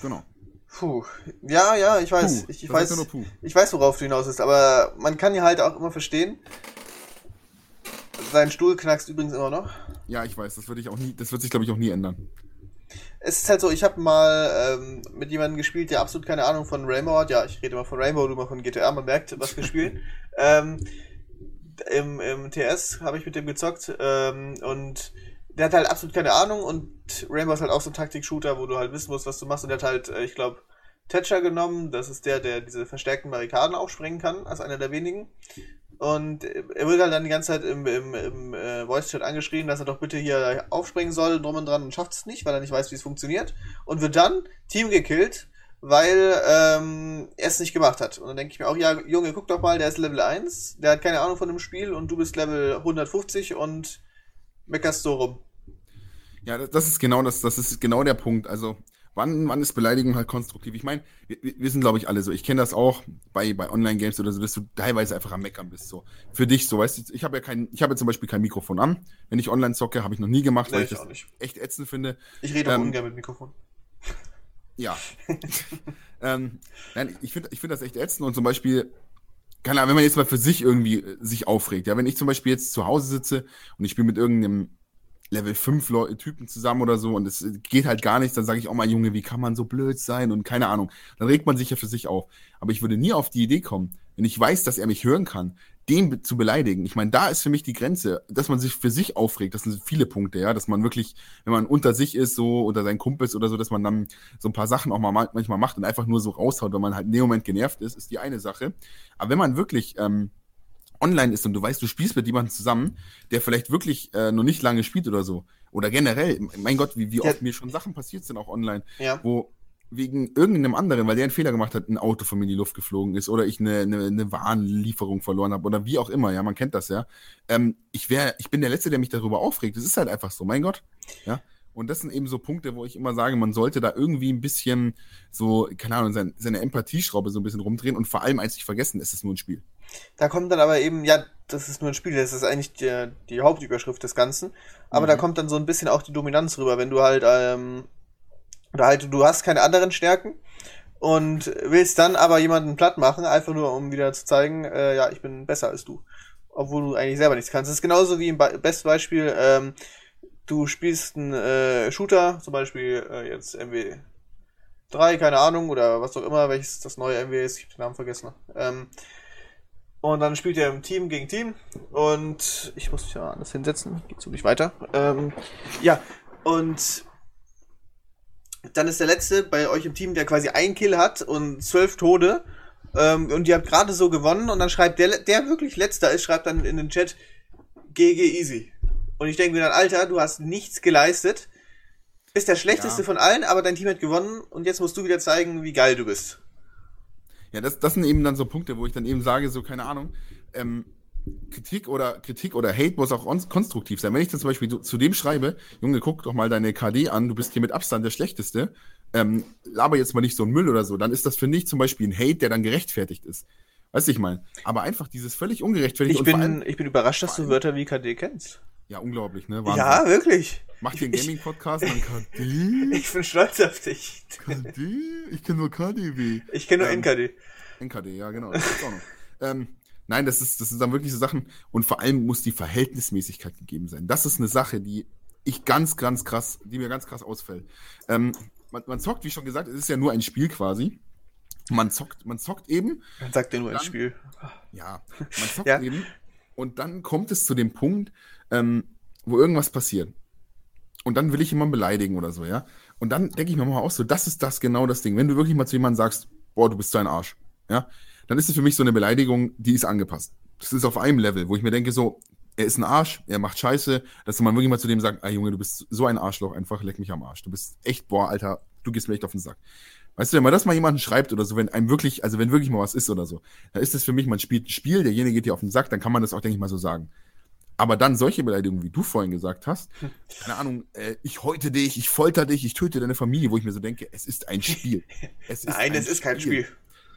Genau. Puh. Ja, ja, ich weiß. Puh, ich, ich weiß, ich weiß, worauf du hinaus bist, aber man kann ja halt auch immer verstehen. Sein Stuhl knackst übrigens immer noch. Ja, ich weiß, das würde ich auch nie, das wird sich, glaube ich, auch nie ändern. Es ist halt so, ich habe mal ähm, mit jemandem gespielt, der absolut keine Ahnung von Rainbow hat. Ja, ich rede immer von Rainbow, du immer von GTA, man merkt, was wir spielen. ähm, im, im TS habe ich mit dem gezockt ähm, und der hat halt absolut keine Ahnung und Rainbow ist halt auch so ein Taktik-Shooter, wo du halt wissen musst, was du machst und der hat halt, äh, ich glaube, Thatcher genommen, das ist der, der diese verstärkten Barrikaden aufsprengen kann, als einer der wenigen. Und er wird halt dann die ganze Zeit im, im, im äh, Voice-Chat angeschrien, dass er doch bitte hier aufspringen soll, drum und dran und schafft es nicht, weil er nicht weiß, wie es funktioniert. Und wird dann Team gekillt weil ähm, er es nicht gemacht hat. Und dann denke ich mir auch, ja, Junge, guck doch mal, der ist Level 1, der hat keine Ahnung von dem Spiel und du bist Level 150 und meckerst so rum. Ja, das ist genau das, das ist genau der Punkt. Also, wann, wann ist Beleidigung halt konstruktiv? Ich meine, wir, wir sind, glaube ich, alle so. Ich kenne das auch bei, bei Online-Games oder so, dass du teilweise einfach am Meckern bist. So. Für dich so, weißt du, ich habe ja kein, ich habe ja zum Beispiel kein Mikrofon an. Wenn ich online zocke, habe ich noch nie gemacht, nee, weil ich, das nicht. echt ätzend finde. Ich rede auch ähm, ungern mit Mikrofon. Ja. ähm, nein, ich finde ich find das echt ätzend und zum Beispiel, keine Ahnung, wenn man jetzt mal für sich irgendwie äh, sich aufregt, ja, wenn ich zum Beispiel jetzt zu Hause sitze und ich spiele mit irgendeinem Level 5 Leute, Typen zusammen oder so und es geht halt gar nichts, dann sage ich auch mal, Junge, wie kann man so blöd sein und keine Ahnung. Dann regt man sich ja für sich auf. Aber ich würde nie auf die Idee kommen, wenn ich weiß, dass er mich hören kann, den zu beleidigen. Ich meine, da ist für mich die Grenze, dass man sich für sich aufregt. Das sind viele Punkte, ja, dass man wirklich, wenn man unter sich ist, so unter seinen Kumpels oder so, dass man dann so ein paar Sachen auch mal manchmal macht und einfach nur so raushaut, wenn man halt in dem Moment genervt ist, ist die eine Sache. Aber wenn man wirklich ähm, online ist und du weißt, du spielst mit jemandem zusammen, der vielleicht wirklich äh, noch nicht lange spielt oder so, oder generell, mein Gott, wie, wie oft ja. mir schon Sachen passiert sind auch online, ja. wo wegen irgendeinem anderen, weil der einen Fehler gemacht hat, ein Auto von mir in die Luft geflogen ist oder ich eine, eine, eine Warenlieferung verloren habe oder wie auch immer, ja, man kennt das ja. Ähm, ich wäre, ich bin der Letzte, der mich darüber aufregt. Das ist halt einfach so, mein Gott. Ja. Und das sind eben so Punkte, wo ich immer sage, man sollte da irgendwie ein bisschen so, keine Ahnung, seine, seine Empathieschraube so ein bisschen rumdrehen und vor allem eins nicht vergessen, es ist nur ein Spiel. Da kommt dann aber eben, ja, das ist nur ein Spiel, das ist eigentlich die, die Hauptüberschrift des Ganzen. Aber mhm. da kommt dann so ein bisschen auch die Dominanz rüber, wenn du halt ähm, oder halt, du hast keine anderen Stärken und willst dann aber jemanden platt machen, einfach nur um wieder zu zeigen, äh, ja, ich bin besser als du. Obwohl du eigentlich selber nichts kannst. Das ist genauso wie im Be besten Beispiel, ähm, du spielst einen äh, Shooter, zum Beispiel äh, jetzt MW 3, keine Ahnung, oder was auch immer, welches das neue MW ist, ich hab den Namen vergessen. Ähm, und dann spielt ihr im Team gegen Team und ich muss mich ja anders hinsetzen, geht so nicht weiter. Ähm, ja, und dann ist der letzte bei euch im Team, der quasi ein Kill hat und zwölf Tode. Ähm, und ihr habt gerade so gewonnen und dann schreibt der, der wirklich letzter ist, schreibt dann in den Chat GG easy. Und ich denke mir dann, Alter, du hast nichts geleistet. Bist der schlechteste ja. von allen, aber dein Team hat gewonnen und jetzt musst du wieder zeigen, wie geil du bist. Ja, das, das sind eben dann so Punkte, wo ich dann eben sage, so, keine Ahnung, ähm, Kritik oder Kritik oder Hate muss auch konstruktiv sein. Wenn ich dann zum Beispiel zu dem schreibe, Junge, guck doch mal deine KD an, du bist hier mit Abstand der Schlechteste, ähm, laber jetzt mal nicht so ein Müll oder so, dann ist das für mich zum Beispiel ein Hate, der dann gerechtfertigt ist. Weißt du, ich meine. Aber einfach dieses völlig ungerechtfertigt. Ich bin, allem, ich bin überrascht, dass du Wörter wie KD kennst. Ja, unglaublich, ne? Wahnsinn. Ja, wirklich. Mach dir einen Gaming-Podcast an KD. Ich bin stolz auf dich. KD? Ich kenne nur KDW. Ich kenne nur ähm, NKD. NKD, ja, genau. Das auch noch. ähm, Nein, das ist, das sind dann wirklich so Sachen. Und vor allem muss die Verhältnismäßigkeit gegeben sein. Das ist eine Sache, die ich ganz, ganz krass, die mir ganz krass ausfällt. Ähm, man, man zockt, wie schon gesagt, es ist ja nur ein Spiel quasi. Man zockt, man zockt eben. Man sagt ja nur ein Dann- Spiel. Ja, man zockt Ja. eben. Und dann kommt es zu dem Punkt, ähm, wo irgendwas passiert. Und dann will ich jemanden beleidigen oder so, ja. Und dann denke ich mir mal auch so, das ist das genau das Ding. Wenn du wirklich mal zu jemandem sagst, boah, du bist so ein Arsch, ja, dann ist es für mich so eine Beleidigung, die ist angepasst. Das ist auf einem Level, wo ich mir denke, so, er ist ein Arsch, er macht Scheiße, dass man wirklich mal zu dem sagt, ah Junge, du bist so ein Arschloch, einfach leck mich am Arsch. Du bist echt, boah, Alter, du gehst mir echt auf den Sack. Weißt du, wenn man das mal jemanden schreibt oder so, wenn einem wirklich, also wenn wirklich mal was ist oder so, dann ist es für mich, man spielt ein Spiel, derjenige geht dir auf den Sack, dann kann man das auch, denke ich mal, so sagen. Aber dann solche Beleidigungen, wie du vorhin gesagt hast, keine Ahnung, äh, ich häute dich, ich folter dich, ich töte deine Familie, wo ich mir so denke, es ist ein Spiel. Es Nein, ein es ist kein Spiel.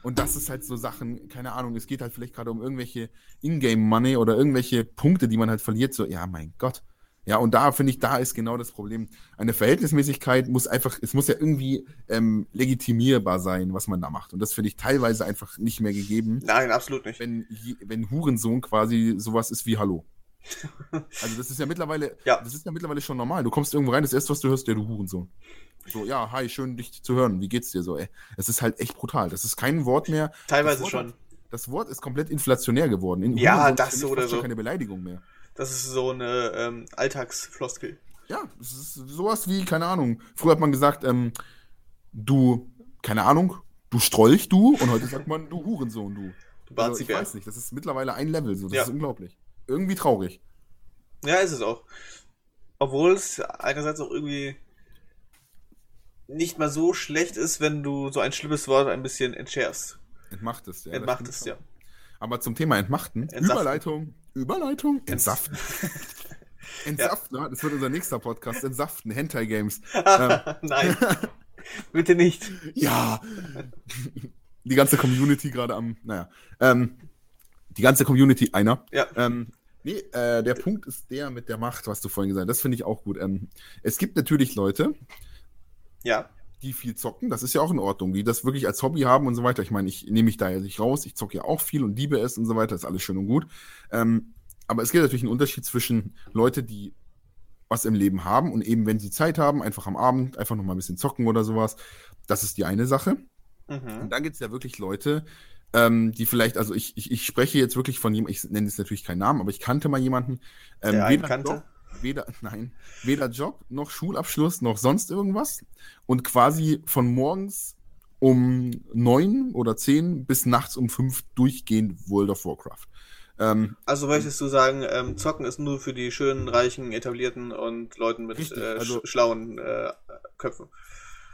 Und das ist halt so Sachen, keine Ahnung, es geht halt vielleicht gerade um irgendwelche Ingame-Money oder irgendwelche Punkte, die man halt verliert, so, ja, mein Gott. Ja, und da finde ich, da ist genau das Problem. Eine Verhältnismäßigkeit muss einfach, es muss ja irgendwie ähm, legitimierbar sein, was man da macht. Und das finde ich teilweise einfach nicht mehr gegeben, Nein, absolut nicht. wenn, wenn Hurensohn quasi sowas ist wie Hallo. Also das ist ja mittlerweile, Ja. das ist ja mittlerweile schon normal. Du kommst irgendwo rein, das erste, was du hörst, der du Hurensohn. So, ja, hi, schön dich zu hören. Wie geht's dir so, ey? Es ist halt echt brutal. Das ist kein Wort mehr. Teilweise das Wort schon. Das Wort ist komplett inflationär geworden. In Ja, das ist so oder schon so. keine Beleidigung mehr. Das ist so eine ähm, Alltagsfloskel. Ja, es ist sowas wie, keine Ahnung. Früher hat man gesagt, ähm, du, keine Ahnung, du Strolch, du. Und heute sagt man, du Hurensohn, du. Du Also, ich weiß nicht, das ist mittlerweile ein Level, so. Das Ja. ist unglaublich. Irgendwie traurig. Ja, ist es auch. Obwohl es einerseits auch irgendwie nicht mal so schlecht ist, wenn du so ein schlimmes Wort ein bisschen entschärfst. Entmacht es, ja. das Entmacht stimmt es, schon. ja. Aber zum Thema Entmachten, Entsaften. Überleitung, Überleitung, Entsaften. Entsaften, ja. das wird unser nächster Podcast, Entsaften, Hentai Games. ähm, Nein, bitte nicht. ja, die ganze Community gerade am, naja, ähm, die ganze Community, einer. Ja. Ähm, nee, äh, der Punkt ist der mit der Macht, was du vorhin gesagt hast, das finde ich auch gut. Ähm, es gibt natürlich Leute, Ja, die viel zocken, das ist ja auch in Ordnung, die das wirklich als Hobby haben und so weiter. Ich meine, ich nehme mich da ja nicht raus, ich zocke ja auch viel und liebe es und so weiter, ist alles schön und gut. Ähm, aber es gibt natürlich einen Unterschied zwischen Leute, die was im Leben haben und eben, wenn sie Zeit haben, einfach am Abend einfach noch mal ein bisschen zocken oder sowas. Das ist die eine Sache. Und mhm. dann gibt es ja wirklich Leute, ähm, die vielleicht, also ich, ich, ich spreche jetzt wirklich von jemandem, ich nenne jetzt natürlich keinen Namen, aber ich kannte mal jemanden, ähm, Der einen weder kannte? Job, weder, nein, weder Job, noch Schulabschluss, noch sonst irgendwas und quasi von morgens um neun oder zehn bis nachts um fünf durchgehend World of Warcraft. Ähm, Also möchtest du sagen, ähm, Zocken ist nur für die schönen, reichen, etablierten und Leuten mit Richtig, äh, also- sch schlauen äh, Köpfen.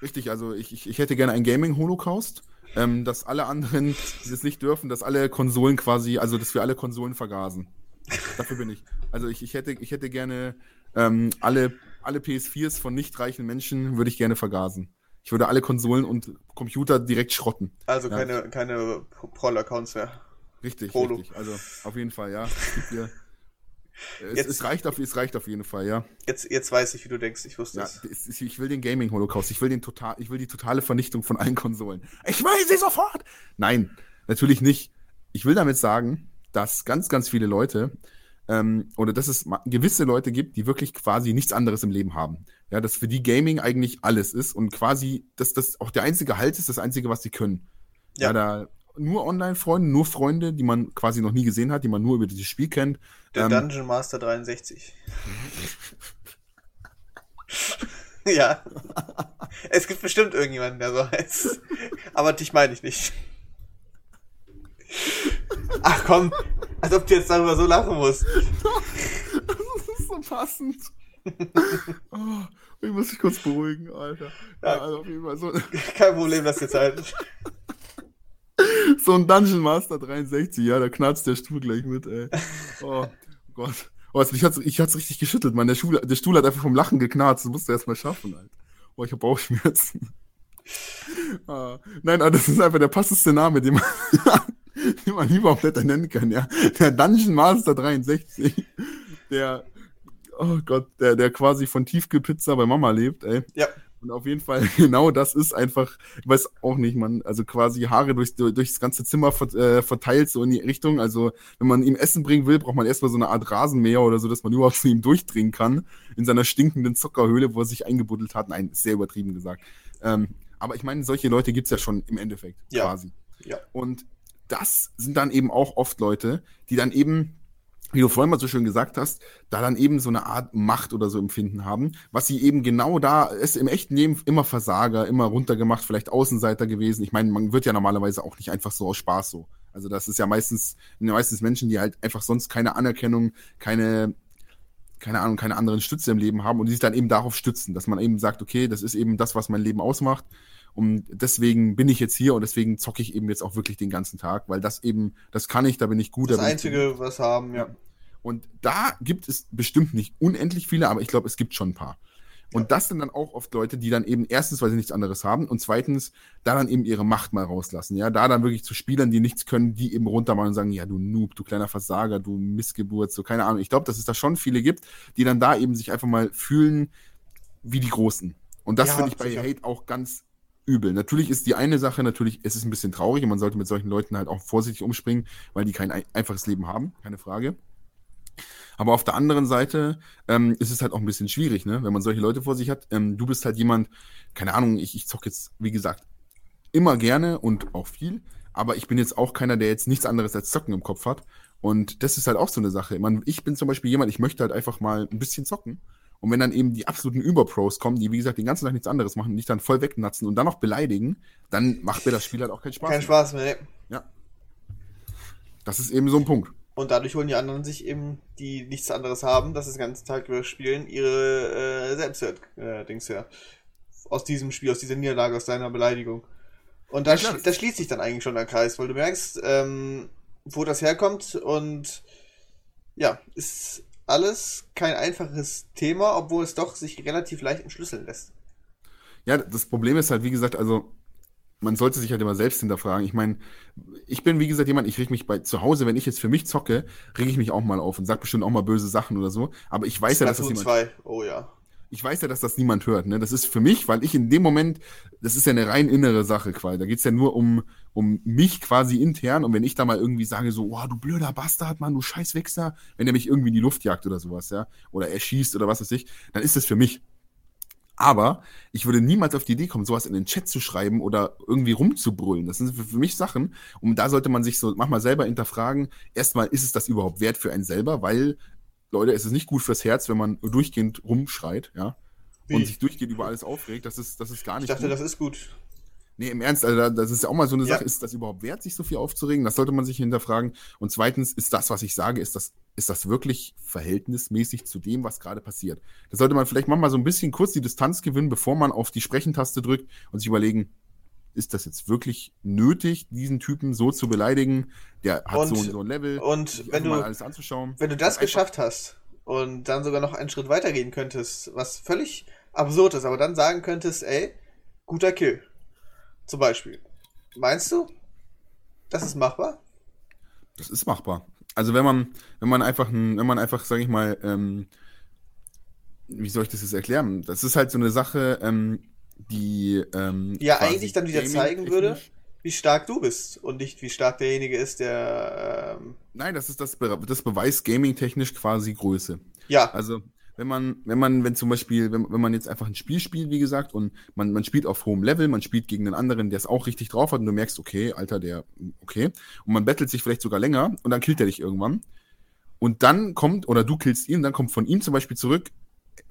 Richtig, also ich, ich, ich hätte gerne ein Gaming-Holocaust, ähm, dass alle anderen, die das nicht dürfen, dass alle Konsolen quasi, also dass wir alle Konsolen vergasen. Dafür bin ich. Also ich, ich, hätte, ich hätte gerne ähm, alle, alle PS4s von nicht reichen Menschen würde ich gerne vergasen. Ich würde alle Konsolen und Computer direkt schrotten. Also Ja. keine, keine Proll-Accounts mehr. Richtig, Polo. richtig. Also auf jeden Fall, ja. Es, Jetzt- es, reicht auf, es reicht auf jeden Fall, ja. Jetzt, jetzt weiß ich, wie du denkst. Ich wusste Ja, es. es ich will den Gaming-Holocaust. Ich will den total, ich will die totale Vernichtung von allen Konsolen. Ich will sie sofort! Nein, natürlich nicht. Ich will damit sagen, dass ganz, ganz viele Leute ähm, oder dass es gewisse Leute gibt, die wirklich quasi nichts anderes im Leben haben. Ja, dass für die Gaming eigentlich alles ist und quasi, dass das auch der einzige Halt ist, das einzige, was sie können. Ja, Ja. da nur Online-Freunde, nur Freunde, die man quasi noch nie gesehen hat, die man nur über dieses Spiel kennt. Der Ähm, Dungeon Master 63. ja. Es gibt bestimmt irgendjemanden, der so heißt. Aber dich meine ich nicht. Ach komm, als ob du jetzt darüber so lachen musst. Das ist so passend. oh, ich muss mich kurz beruhigen, Alter. Ja, Ja. also auf jeden Fall so, Kein Problem, lass dir Zeit. so ein Dungeon Master 63, ja, da knarzt der Stuhl gleich mit, ey. Oh Gott. Oh, also ich hat's, ich hat's richtig geschüttelt, Mann. Der Stuhl, der Stuhl hat einfach vom Lachen geknarzt. Das musst du erst mal schaffen, Alter. Oh, ich hab Bauchschmerzen. ah, nein, aber das ist einfach der passendste Name, den man, den man nicht nennen kann, ja. Der Dungeon Master 63. Der, oh Gott, der, der quasi von Tiefkühlpizza bei Mama lebt, ey. Ja. Und auf jeden Fall, genau das ist einfach, ich weiß auch nicht, man, also quasi Haare durchs, durchs ganze Zimmer verteilt, so in die Richtung. Also, wenn man ihm Essen bringen will, braucht man erstmal so eine Art Rasenmäher oder so, dass man überhaupt zu ihm durchdringen kann. In seiner stinkenden Zuckerhöhle, wo er sich eingebuddelt hat. Nein, sehr übertrieben gesagt. Ähm, aber ich meine, solche Leute gibt es ja schon im Endeffekt, ja. quasi. Ja. Und das sind dann eben auch oft Leute, die dann eben wie du vorhin mal so schön gesagt hast, da dann eben so eine Art Macht oder so empfinden haben, was sie eben genau da ist im echten Leben immer Versager, immer runtergemacht, vielleicht Außenseiter gewesen. Ich meine, man wird ja normalerweise auch nicht einfach so aus Spaß so. Also das ist ja meistens, meistens Menschen, die halt einfach sonst keine Anerkennung, keine, keine Ahnung, keine anderen Stütze im Leben haben und die sich dann eben darauf stützen, dass man eben sagt, okay, das ist eben das, was mein Leben ausmacht. Und deswegen bin ich jetzt hier und deswegen zocke ich eben jetzt auch wirklich den ganzen Tag, weil das eben, das kann ich, da bin ich gut. Das Einzige, was haben, ja. Und da gibt es bestimmt nicht unendlich viele, aber ich glaube, es gibt schon ein paar. Und das sind dann auch oft Leute, die dann eben erstens, weil sie nichts anderes haben und zweitens, da dann eben ihre Macht mal rauslassen. Ja, da dann wirklich zu Spielern, die nichts können, die eben runtermachen und sagen, ja, du Noob, du kleiner Versager, du Missgeburt, so keine Ahnung. Ich glaube, dass es da schon viele gibt, die dann da eben sich einfach mal fühlen wie die Großen. Und das ja, finde ich bei sicher. Hate auch ganz übel. Natürlich ist die eine Sache, natürlich, es ist ein bisschen traurig und man sollte mit solchen Leuten halt auch vorsichtig umspringen, weil die kein einfaches Leben haben, keine Frage. Aber auf der anderen Seite ähm, ist es halt auch ein bisschen schwierig, ne? wenn man solche Leute vor sich hat. Ähm, du bist halt jemand, keine Ahnung, ich, ich zocke jetzt, wie gesagt, immer gerne und auch viel, aber ich bin jetzt auch keiner, der jetzt nichts anderes als Zocken im Kopf hat. Und das ist halt auch so eine Sache. Man, ich bin zum Beispiel jemand, ich möchte halt einfach mal ein bisschen zocken. Und wenn dann eben die absoluten Überpros kommen, die wie gesagt den ganzen Tag nichts anderes machen, dich dann voll wegnatzen und dann noch beleidigen, dann macht mir das Spiel halt auch keinen Spaß Kein mehr. Spaß mehr. Ja. Das ist eben so ein Punkt. Und dadurch holen die anderen sich eben, die nichts anderes haben, dass sie den ganzen Tag über spielen, ihre äh, Selbstwert-Dings äh, her. Aus diesem Spiel, aus dieser Niederlage, aus deiner Beleidigung. Und da, ja, da schließt sich dann eigentlich schon der Kreis, weil du merkst, ähm, wo das herkommt und ja, ist alles kein einfaches Thema, obwohl es doch sich relativ leicht entschlüsseln lässt. Ja, das Problem ist halt, wie gesagt, also man sollte sich halt immer selbst hinterfragen. Ich meine, ich bin wie gesagt jemand, ich reg mich bei zu Hause, wenn ich jetzt für mich zocke, reg ich mich auch mal auf und sag bestimmt auch mal böse Sachen oder so. Aber ich weiß ja, dass das jemand. Zwei. Oh ja. Ich weiß ja, dass das niemand hört. Ne? Das ist für mich, weil ich in dem Moment, das ist ja eine rein innere Sache quasi. Da geht's ja nur um, um mich quasi intern. Und wenn ich da mal irgendwie sage, so, oh, du blöder Bastard, Mann, du Scheißwichser, wenn er mich irgendwie in die Luft jagt oder sowas, ja, oder er schießt oder was weiß ich, dann ist das für mich. Aber ich würde niemals auf die Idee kommen, sowas in den Chat zu schreiben oder irgendwie rumzubrüllen. Das sind für mich Sachen, und da sollte man sich so manchmal selber hinterfragen. Erstmal, ist es das überhaupt wert für einen selber? Weil, Leute, es ist nicht gut fürs Herz, wenn man durchgehend rumschreit, ja. Wie? Und sich durchgehend über alles aufregt. Das ist, das ist gar nicht Ich dachte, gut. das ist gut. Nee, im Ernst, also das ist ja auch mal so eine ja. Sache, ist das überhaupt wert, sich so viel aufzuregen? Das sollte man sich hinterfragen. Und zweitens, ist das, was ich sage, ist das, ist das wirklich verhältnismäßig zu dem, was gerade passiert? Da sollte man vielleicht manchmal so ein bisschen kurz die Distanz gewinnen, bevor man auf die Sprechentaste drückt und sich überlegen, ist das jetzt wirklich nötig, diesen Typen so zu beleidigen? Der hat und, so, so ein Level, und wenn du, alles anzuschauen. Wenn du das geschafft hast und dann sogar noch einen Schritt weitergehen könntest, was völlig absurd ist, aber dann sagen könntest, ey, guter Kill zum Beispiel. Meinst du, das ist machbar? Das ist machbar. Also wenn man, wenn man einfach, wenn man einfach, sage ich mal, ähm, wie soll ich das jetzt erklären? Das ist halt so eine Sache, ähm, die ähm, ja eigentlich dann wieder zeigen würde, wie stark du bist und nicht wie stark derjenige ist, der. Ähm Nein, das ist das, Be das Beweis Gaming technisch quasi Größe. Ja. Also wenn man, wenn man, wenn zum Beispiel, wenn, wenn man jetzt einfach ein Spiel spielt, wie gesagt, und man, man spielt auf hohem Level, man spielt gegen einen anderen, der es auch richtig drauf hat, und du merkst, okay, Alter, der, okay, und man bettelt sich vielleicht sogar länger, und dann killt er dich irgendwann. Und dann kommt, oder du killst ihn, dann kommt von ihm zum Beispiel zurück,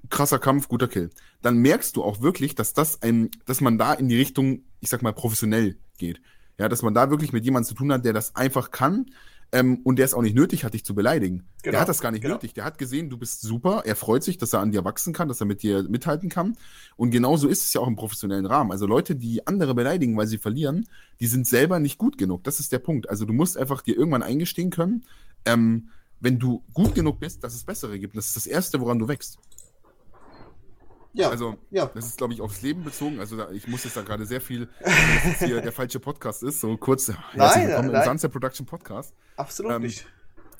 krasser Kampf, guter Kill. Dann merkst du auch wirklich, dass das ein, dass man da in die Richtung, ich sag mal, professionell geht. Ja, dass man da wirklich mit jemandem zu tun hat, der das einfach kann, ähm, und der es auch nicht nötig hat, dich zu beleidigen. Genau. Der hat das gar nicht genau. nötig. Der hat gesehen, du bist super. Er freut sich, dass er an dir wachsen kann, dass er mit dir mithalten kann. Und genauso ist es ja auch im professionellen Rahmen. Also Leute, die andere beleidigen, weil sie verlieren, die sind selber nicht gut genug. Das ist der Punkt. Also du musst einfach dir irgendwann eingestehen können, ähm, wenn du gut genug bist, dass es bessere gibt. Das ist das Erste, woran du wächst. Ja. Also, ja. das ist, glaube ich, aufs Leben bezogen. Also, da, ich muss jetzt da gerade sehr viel, dass jetzt hier der falsche Podcast ist. So kurz, nein, willkommen nein. im Sunset Production Podcast. Absolut ähm, nicht.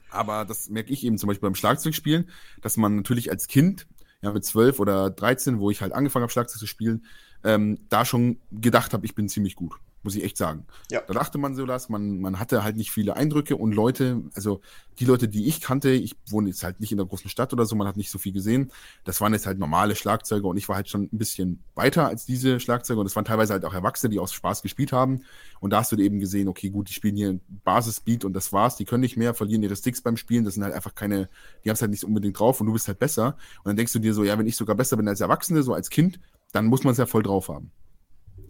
Aber das merke ich eben zum Beispiel beim Schlagzeugspielen, dass man natürlich als Kind ja, mit 12 oder 13, wo ich halt angefangen habe, Schlagzeug zu spielen, ähm, da schon gedacht habe, ich bin ziemlich gut muss ich echt sagen. Ja. Da dachte man so das, man, man hatte halt nicht viele Eindrücke und Leute, also die Leute, die ich kannte, ich wohne jetzt halt nicht in der großen Stadt oder so, man hat nicht so viel gesehen, das waren jetzt halt normale Schlagzeuger und ich war halt schon ein bisschen weiter als diese Schlagzeuger und es waren teilweise halt auch Erwachsene, die aus Spaß gespielt haben und da hast du eben gesehen, okay, gut, die spielen hier Basisbeat und das war's, die können nicht mehr, verlieren ihre Sticks beim Spielen, das sind halt einfach keine, die haben es halt nicht unbedingt drauf und du bist halt besser und dann denkst du dir so, ja, wenn ich sogar besser bin als Erwachsene, so als Kind, dann muss man es ja voll drauf haben.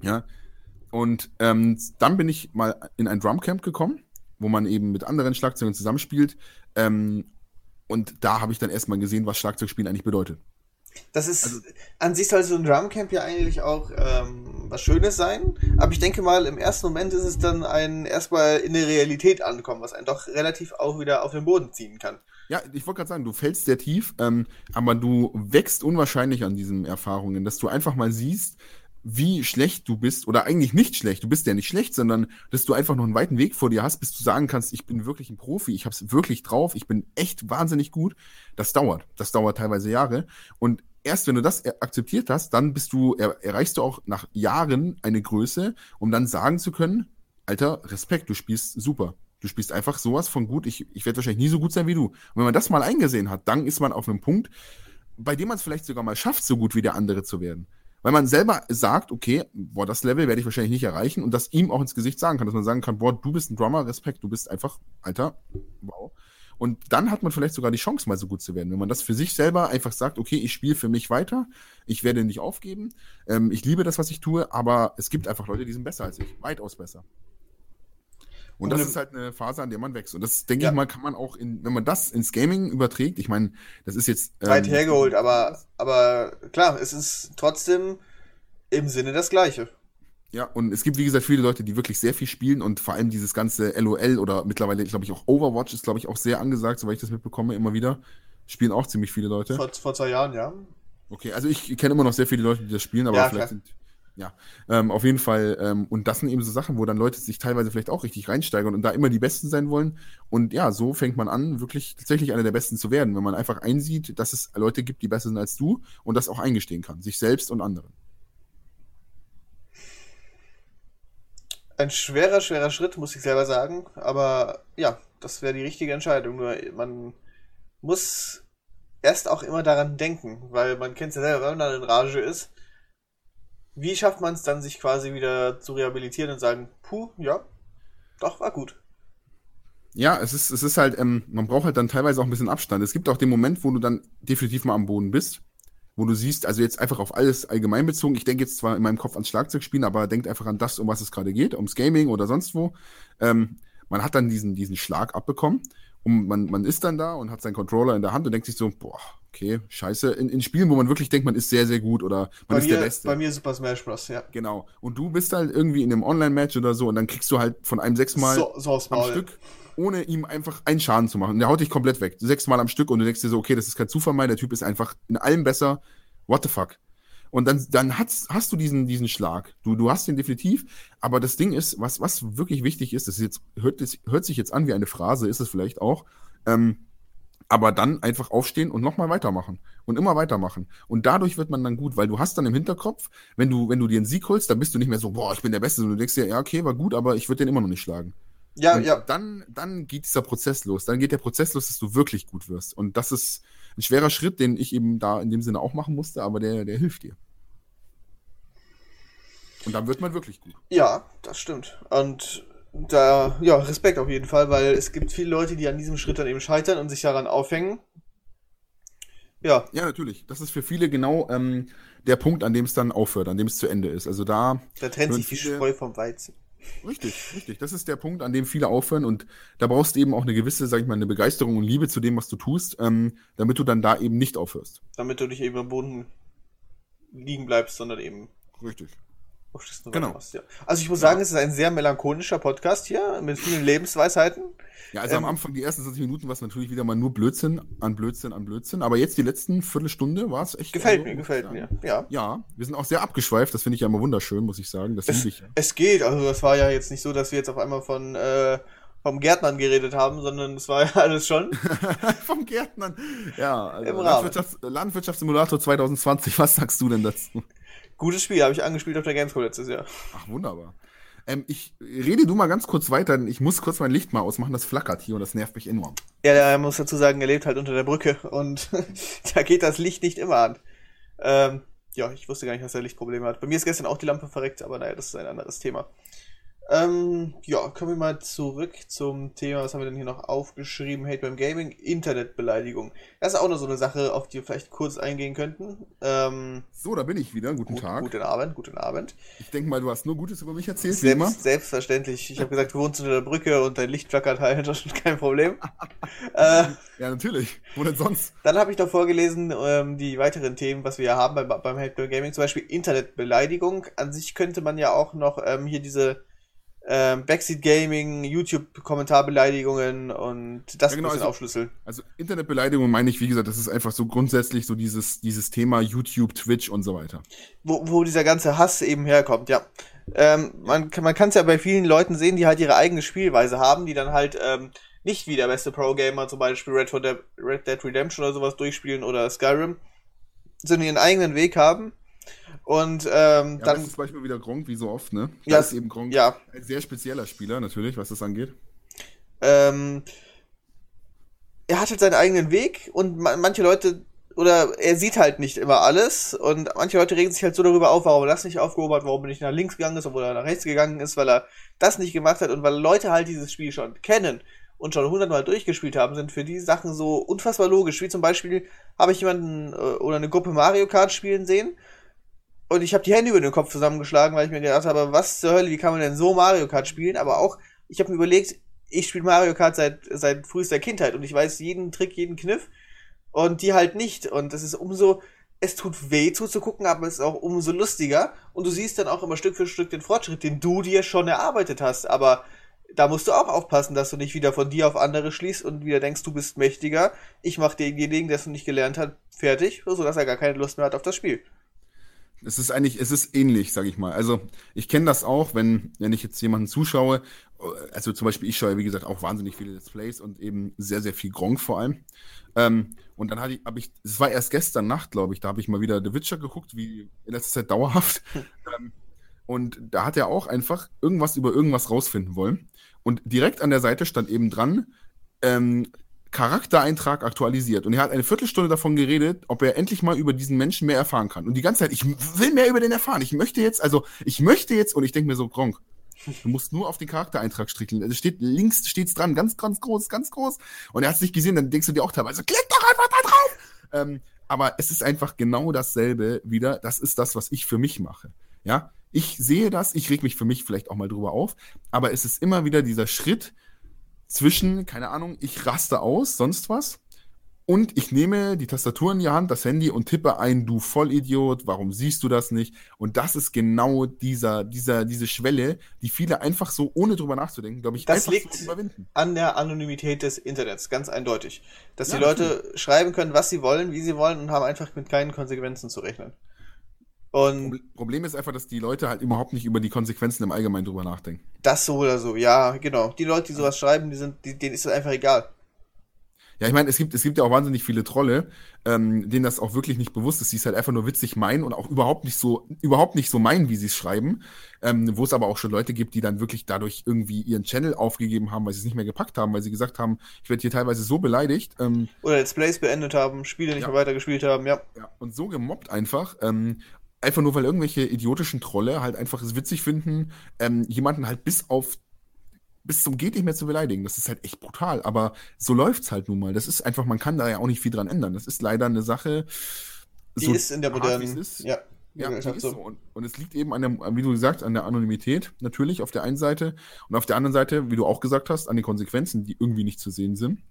Ja, und ähm, dann bin ich mal in ein Drumcamp gekommen, wo man eben mit anderen Schlagzeugern zusammenspielt. Ähm, und da habe ich dann erstmal gesehen, was Schlagzeugspielen eigentlich bedeutet. Das ist also, an sich soll so ein Drumcamp ja eigentlich auch ähm, was Schönes sein, aber ich denke mal, im ersten Moment ist es dann ein erstmal in der Realität ankommen, was einen doch relativ auch wieder auf den Boden ziehen kann. Ja, ich wollte gerade sagen, du fällst sehr tief, ähm, aber du wächst unwahrscheinlich an diesen Erfahrungen, dass du einfach mal siehst, wie schlecht du bist, oder eigentlich nicht schlecht, du bist ja nicht schlecht, sondern dass du einfach noch einen weiten Weg vor dir hast, bis du sagen kannst, ich bin wirklich ein Profi, ich habe es wirklich drauf, ich bin echt wahnsinnig gut. Das dauert. Das dauert teilweise Jahre. Und erst wenn du das akzeptiert hast, dann bist du, er, erreichst du auch nach Jahren eine Größe, um dann sagen zu können, Alter, Respekt, du spielst super. Du spielst einfach sowas von gut. Ich, ich werde wahrscheinlich nie so gut sein wie du. Und wenn man das mal eingesehen hat, dann ist man auf einem Punkt, bei dem man es vielleicht sogar mal schafft, so gut wie der andere zu werden. Weil man selber sagt, okay, boah, das Level werde ich wahrscheinlich nicht erreichen und das ihm auch ins Gesicht sagen kann, dass man sagen kann, boah, du bist ein Drummer, Respekt, du bist einfach, Alter, wow. Und dann hat man vielleicht sogar die Chance, mal so gut zu werden. Wenn man das für sich selber einfach sagt, okay, ich spiele für mich weiter, ich werde nicht aufgeben, ähm, ich liebe das, was ich tue, aber es gibt einfach Leute, die sind besser als ich, weitaus besser. Und das ist halt eine Phase, an der man wächst. Und das, denke ja. ich mal, kann man auch, in, wenn man das ins Gaming überträgt, ich meine, das ist jetzt. Ähm, Weit hergeholt, aber, aber klar, es ist trotzdem im Sinne das Gleiche. Ja, und es gibt, wie gesagt, viele Leute, die wirklich sehr viel spielen und vor allem dieses ganze LOL oder mittlerweile, glaube ich, auch Overwatch ist, glaube ich, auch sehr angesagt, soweit ich das mitbekomme, immer wieder. Spielen auch ziemlich viele Leute. Vor, vor zwei Jahren, ja. Okay, also ich kenne immer noch sehr viele Leute, die das spielen, aber ja, vielleicht klar. sind ja, ähm, auf jeden Fall. Ähm, und das sind eben so Sachen, wo dann Leute sich teilweise vielleicht auch richtig reinsteigern und da immer die Besten sein wollen. Und ja, so fängt man an, wirklich tatsächlich einer der Besten zu werden, wenn man einfach einsieht, dass es Leute gibt, die besser sind als du und das auch eingestehen kann, sich selbst und anderen. Ein schwerer, schwerer Schritt, muss ich selber sagen. Aber ja, das wäre die richtige Entscheidung. Nur man muss erst auch immer daran denken, weil man kennt es ja selber, wenn man in Rage ist wie schafft man es dann, sich quasi wieder zu rehabilitieren und sagen, puh, ja, doch, war gut. Ja, es ist, es ist halt, ähm, man braucht halt dann teilweise auch ein bisschen Abstand. Es gibt auch den Moment, wo du dann definitiv mal am Boden bist, wo du siehst, also jetzt einfach auf alles allgemein bezogen, ich denke jetzt zwar in meinem Kopf ans Schlagzeugspielen, aber denkt einfach an das, um was es gerade geht, ums Gaming oder sonst wo. Ähm, man hat dann diesen, diesen Schlag abbekommen und man, man ist dann da und hat seinen Controller in der Hand und denkt sich so, boah, okay, scheiße. In, in Spielen, wo man wirklich denkt, man ist sehr, sehr gut oder man bei ist mir, der Beste. Bei mir Super Smash Bros., ja. Genau. Und du bist halt irgendwie in einem Online-Match oder so und dann kriegst du halt von einem sechsmal so, so am Stück, ohne ihm einfach einen Schaden zu machen. Der haut dich komplett weg. Sechsmal am Stück und du denkst dir so, okay, das ist kein Zufall mehr, der Typ ist einfach in allem besser. What the fuck? Und dann, dann hast, hast du diesen, diesen Schlag. Du, du hast den definitiv. Aber das Ding ist, was, was wirklich wichtig ist, das ist jetzt, hört, das hört sich jetzt an wie eine Phrase, ist es vielleicht auch. Ähm, aber dann einfach aufstehen und nochmal weitermachen und immer weitermachen. Und dadurch wird man dann gut, weil du hast dann im Hinterkopf, wenn du, wenn du dir einen Sieg holst, dann bist du nicht mehr so, boah, ich bin der Beste, sondern du denkst dir, ja, okay, war gut, aber ich würde den immer noch nicht schlagen. Ja, und ja. Dann, dann geht dieser Prozess los. Dann geht der Prozess los, dass du wirklich gut wirst. Und das ist ein schwerer Schritt, den ich eben da in dem Sinne auch machen musste, aber der, der hilft dir. Und dann wird man wirklich gut. Ja, das stimmt. Und da, ja, Respekt auf jeden Fall, weil es gibt viele Leute, die an diesem Schritt dann eben scheitern und sich daran aufhängen. Ja. Ja, natürlich. Das ist für viele genau ähm, der Punkt, an dem es dann aufhört, an dem es zu Ende ist. Also da. Da trennt sich die Spreu vom Weizen. Richtig, richtig. Das ist der Punkt, an dem viele aufhören und da brauchst du eben auch eine gewisse, sag ich mal, eine Begeisterung und Liebe zu dem, was du tust, ähm, damit du dann da eben nicht aufhörst. Damit du nicht eben am Boden liegen bleibst, sondern eben. Richtig. Genau. Ja. Also ich muss sagen, es ist ein sehr melancholischer Podcast hier mit vielen Lebensweisheiten. Ja, also ähm, am Anfang, die ersten 20 Minuten war es natürlich wieder mal nur Blödsinn an Blödsinn an Blödsinn. Aber jetzt die letzten Viertelstunde war es echt. Gefällt also, mir, gefällt mir, ja. Ja, wir sind auch sehr abgeschweift. Das finde ich ja immer wunderschön, muss ich sagen. Das es, ich. Es geht. Also das war ja jetzt nicht so, dass wir jetzt auf einmal von äh, vom Gärtnern geredet haben, sondern es war alles schon. vom Gärtnern. Ja, also Landwirtschafts Landwirtschaftssimulator 2020, was sagst du denn dazu? Gutes Spiel, habe ich angespielt auf der Gamescom letztes Jahr. Ach, wunderbar. Ähm, ich rede du mal ganz kurz weiter, denn ich muss kurz mein Licht mal ausmachen, das flackert hier und das nervt mich enorm. Ja, er muss dazu sagen, er lebt halt unter der Brücke und da geht das Licht nicht immer an. Ähm, ja, ich wusste gar nicht, dass er Lichtprobleme hat. Bei mir ist gestern auch die Lampe verreckt, aber naja, das ist ein anderes Thema. Ähm, ja, kommen wir mal zurück zum Thema, was haben wir denn hier noch aufgeschrieben? Hate beim Gaming, Internetbeleidigung. Das ist auch noch so eine Sache, auf die wir vielleicht kurz eingehen könnten. Ähm, so, da bin ich wieder. Guten gut, Tag. Guten Abend, guten Abend. Ich denke mal, du hast nur Gutes über mich erzählt, Selbst, immer. Selbstverständlich. Ich habe gesagt, du wohnst unter der Brücke und dein Licht flackert halt, das ist kein Problem. äh, ja, natürlich. Wo denn sonst? Dann habe ich noch vorgelesen, ähm, die weiteren Themen, was wir hier haben beim, beim Hate beim Gaming, zum Beispiel Internetbeleidigung. An sich könnte man ja auch noch ähm, hier diese ähm, Backseat Gaming, YouTube-Kommentarbeleidigungen und das ja, genau, also, aufschlüsseln. Also Internetbeleidigung meine ich, wie gesagt, das ist einfach so grundsätzlich so dieses, dieses Thema YouTube, Twitch und so weiter. Wo, wo dieser ganze Hass eben herkommt, ja. Ähm, man man kann es ja bei vielen Leuten sehen, die halt ihre eigene Spielweise haben, die dann halt ähm, nicht wie der beste Pro-Gamer zum Beispiel Red, Red Dead Redemption oder sowas durchspielen oder Skyrim, sondern ihren eigenen Weg haben und ähm, ja, dann. Das ist zum Beispiel wieder Gronk, wie so oft, ne? Ja, ist eben Gronk ja. ein sehr spezieller Spieler, natürlich, was das angeht. Ähm, er hat halt seinen eigenen Weg und manche Leute, oder er sieht halt nicht immer alles und manche Leute regen sich halt so darüber auf, warum er das nicht aufgehoben hat, warum er nicht nach links gegangen ist, obwohl er nach rechts gegangen ist, weil er das nicht gemacht hat und weil Leute halt dieses Spiel schon kennen und schon hundertmal durchgespielt haben, sind für die Sachen so unfassbar logisch. Wie zum Beispiel habe ich jemanden äh, oder eine Gruppe Mario Kart spielen sehen und ich habe die Hände über den Kopf zusammengeschlagen, weil ich mir gedacht habe, was zur Hölle, wie kann man denn so Mario Kart spielen? Aber auch, ich habe mir überlegt, ich spiele Mario Kart seit, seit frühester Kindheit und ich weiß jeden Trick, jeden Kniff und die halt nicht. Und das ist umso, es tut weh zuzugucken, aber es ist auch umso lustiger. Und du siehst dann auch immer Stück für Stück den Fortschritt, den du dir schon erarbeitet hast. Aber da musst du auch aufpassen, dass du nicht wieder von dir auf andere schließt und wieder denkst, du bist mächtiger. Ich mach denjenigen, der es noch nicht gelernt hat, fertig, sodass er gar keine Lust mehr hat auf das Spiel es ist eigentlich, es ist ähnlich, sage ich mal. Also ich kenne das auch, wenn, wenn ich jetzt jemanden zuschaue, also zum Beispiel ich schaue, wie gesagt, auch wahnsinnig viele Let's Plays und eben sehr, sehr viel Gronk vor allem. Ähm, und dann habe ich, hab ich, es war erst gestern Nacht, glaube ich, da habe ich mal wieder The Witcher geguckt, wie in letzter Zeit dauerhaft. ähm, und da hat er auch einfach irgendwas über irgendwas rausfinden wollen. Und direkt an der Seite stand eben dran, ähm, Charaktereintrag aktualisiert. Und er hat eine Viertelstunde davon geredet, ob er endlich mal über diesen Menschen mehr erfahren kann. Und die ganze Zeit, ich will mehr über den erfahren. Ich möchte jetzt, also ich möchte jetzt, und ich denke mir so, Gronk, du musst nur auf den Charaktereintrag strickeln. Also steht links steht's dran, ganz, ganz groß, ganz groß. Und er hat es nicht gesehen, dann denkst du dir auch teilweise, klick doch einfach da drauf! Ähm, aber es ist einfach genau dasselbe wieder. Das ist das, was ich für mich mache. Ja, ich sehe das, ich reg mich für mich vielleicht auch mal drüber auf, aber es ist immer wieder dieser Schritt, zwischen, keine Ahnung, ich raste aus, sonst was. Und ich nehme die Tastatur in die Hand, das Handy und tippe ein, du Vollidiot, warum siehst du das nicht? Und das ist genau dieser, dieser, diese Schwelle, die viele einfach so, ohne drüber nachzudenken, glaube ich, das liegt so überwinden. an der Anonymität des Internets, ganz eindeutig. Dass ja, die Leute natürlich. schreiben können, was sie wollen, wie sie wollen und haben einfach mit keinen Konsequenzen zu rechnen. Und Problem ist einfach, dass die Leute halt überhaupt nicht über die Konsequenzen im Allgemeinen drüber nachdenken. Das so oder so, ja, genau. Die Leute, die sowas schreiben, die sind, die, denen ist das einfach egal. Ja, ich meine, es gibt, es gibt ja auch wahnsinnig viele Trolle, ähm, denen das auch wirklich nicht bewusst ist, die es halt einfach nur witzig meinen und auch überhaupt nicht so, überhaupt nicht so meinen, wie sie es schreiben. Ähm, wo es aber auch schon Leute gibt, die dann wirklich dadurch irgendwie ihren Channel aufgegeben haben, weil sie es nicht mehr gepackt haben, weil sie gesagt haben, ich werde hier teilweise so beleidigt. Ähm, Oder Let's Plays beendet haben, Spiele nicht ja. mehr weitergespielt haben, ja. Ja, und so gemobbt einfach. Ähm, einfach nur, weil irgendwelche idiotischen Trolle halt einfach es witzig finden, ähm, jemanden halt bis auf bis zum geht nicht mehr zu beleidigen. Das ist halt echt brutal, aber so läuft's halt nun mal. Das ist einfach, man kann da ja auch nicht viel dran ändern. Das ist leider eine Sache. Die so ist in der modernen, ist, ja. Ja, die ist so. Und, und, es liegt eben an der, wie du gesagt, an der Anonymität natürlich auf der einen Seite und auf der anderen Seite, wie du auch gesagt hast, an den Konsequenzen, die irgendwie nicht zu sehen sind.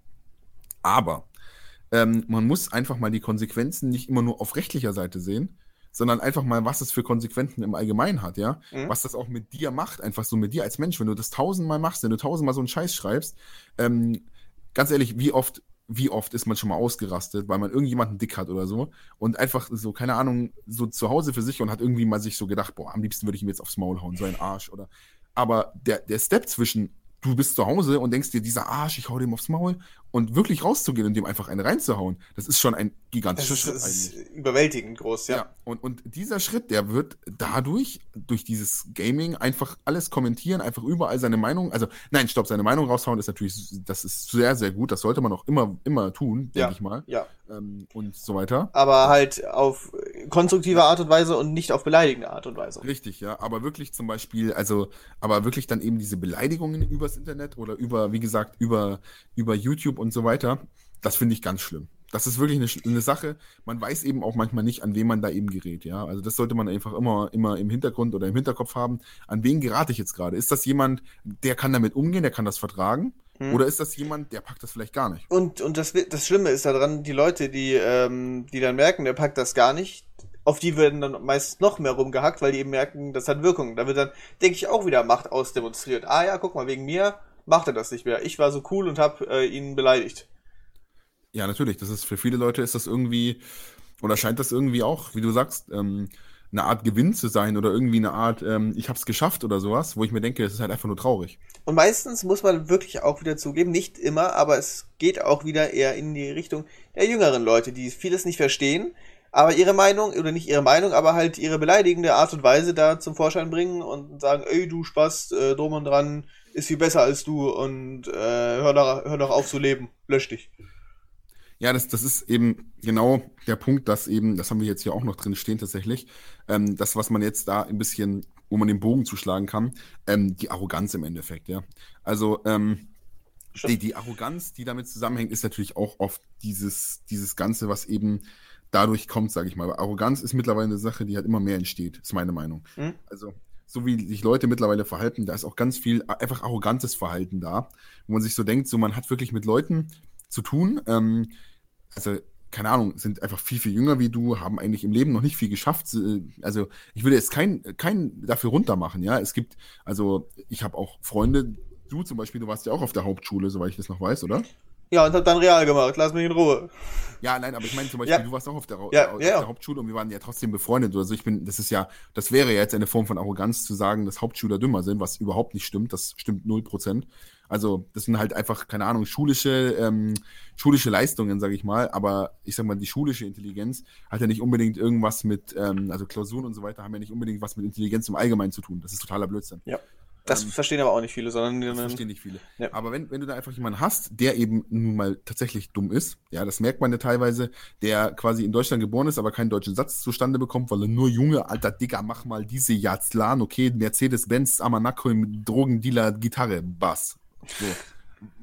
Aber ähm, man muss einfach mal die Konsequenzen nicht immer nur auf rechtlicher Seite sehen, sondern einfach mal, was es für Konsequenzen im Allgemeinen hat, ja. Mhm. Was das auch mit dir macht, einfach so mit dir als Mensch, wenn du das tausendmal machst, wenn du tausendmal so einen Scheiß schreibst, ähm, ganz ehrlich, wie oft, wie oft ist man schon mal ausgerastet, weil man irgendjemanden dick hat oder so und einfach so, keine Ahnung, so zu Hause für sich und hat irgendwie mal sich so gedacht, boah, am liebsten würde ich ihm jetzt aufs Maul hauen, so ein Arsch oder. Aber der, der Step zwischen du bist zu Hause und denkst dir, dieser Arsch, ich hau dem aufs Maul und wirklich rauszugehen und dem einfach eine reinzuhauen, das ist schon ein gigantischer Schritt das ist eigentlich. überwältigend groß, ja. ja. und, und dieser Schritt, der wird dadurch, durch dieses Gaming, einfach alles kommentieren, einfach überall seine Meinung, also nein, stopp, seine Meinung raushauen ist natürlich, das ist sehr, sehr gut, das sollte man auch immer, immer tun, denke ja. ich mal. Ja. Ähm, und so weiter. Aber halt auf konstruktive Art und Weise und nicht auf beleidigende Art und Weise. Richtig, ja, aber wirklich zum Beispiel, also, aber wirklich dann eben diese Beleidigungen übers Internet oder über, wie gesagt, über, über YouTube und so weiter, das finde ich ganz schlimm. Das ist wirklich eine, eine, Sache. Man weiß eben auch manchmal nicht, an wen man da eben gerät. Ja, also das sollte man einfach immer, immer im Hintergrund oder im Hinterkopf haben. An wen gerate ich jetzt gerade? Ist das jemand, der kann damit umgehen, der kann das vertragen? Hm. Oder ist das jemand, der packt das vielleicht gar nicht? Und, und das, das Schlimme ist daran, die Leute, die, ähm, die dann merken, der packt das gar nicht, auf die werden dann meistens noch mehr rumgehackt, weil die eben merken, das hat Wirkung. Da wird dann, denke ich, auch wieder Macht ausdemonstriert. Ah ja, guck mal, wegen mir macht er das nicht mehr. Ich war so cool und habe äh, ihn beleidigt. Ja, natürlich. Das ist für viele Leute ist das irgendwie, oder scheint das irgendwie auch, wie du sagst, ähm, eine Art Gewinn zu sein oder irgendwie eine Art, ähm, ich hab's geschafft oder sowas, wo ich mir denke, es ist halt einfach nur traurig. Und meistens muss man wirklich auch wieder zugeben, nicht immer, aber es geht auch wieder eher in die Richtung der jüngeren Leute, die vieles nicht verstehen, aber ihre Meinung, oder nicht ihre Meinung, aber halt ihre beleidigende Art und Weise da zum Vorschein bringen und sagen, ey, du Spaß, äh, drum und dran, ist viel besser als du und äh, hör, doch, hör doch auf zu leben, lösch dich. Ja, das, das ist eben genau der Punkt, dass eben, das haben wir jetzt hier auch noch drin stehen tatsächlich, ähm, das, was man jetzt da ein bisschen, wo man den Bogen zuschlagen kann, ähm, die Arroganz im Endeffekt, ja. Also, ähm, die, die Arroganz, die damit zusammenhängt, ist natürlich auch oft dieses, dieses Ganze, was eben dadurch kommt, sage ich mal. Aber Arroganz ist mittlerweile eine Sache, die halt immer mehr entsteht, ist meine Meinung. Mhm. Also, so wie sich Leute mittlerweile verhalten, da ist auch ganz viel einfach arrogantes Verhalten da, wo man sich so denkt, so man hat wirklich mit Leuten zu tun, ähm, also keine Ahnung, sind einfach viel, viel jünger wie du, haben eigentlich im Leben noch nicht viel geschafft. Also ich würde jetzt kein, kein dafür runter machen, ja. Es gibt, also ich habe auch Freunde, du zum Beispiel, du warst ja auch auf der Hauptschule, soweit ich das noch weiß, oder? Ja, und hab dann real gemacht, lass mich in Ruhe. Ja, nein, aber ich meine zum Beispiel, ja. du warst auch auf der, ja, auf ja. der Hauptschule und wir waren ja trotzdem befreundet. Also ich bin, das ist ja, das wäre ja jetzt eine Form von Arroganz zu sagen, dass Hauptschüler dümmer sind, was überhaupt nicht stimmt. Das stimmt null Prozent. Also das sind halt einfach, keine Ahnung, schulische, ähm, schulische Leistungen, sage ich mal. Aber ich sag mal, die schulische Intelligenz hat ja nicht unbedingt irgendwas mit, ähm, also Klausuren und so weiter haben ja nicht unbedingt was mit Intelligenz im Allgemeinen zu tun. Das ist totaler Blödsinn. Ja. Das ähm, verstehen aber auch nicht viele, sondern das verstehen nicht viele. Ja. Aber wenn, wenn du da einfach jemanden hast, der eben nun mal tatsächlich dumm ist, ja, das merkt man ja teilweise, der quasi in Deutschland geboren ist, aber keinen deutschen Satz zustande bekommt, weil er nur Junge, alter Digger, mach mal diese Jazlan, okay, Mercedes-Benz, Amanako im Drogendealer, Gitarre, Bass. So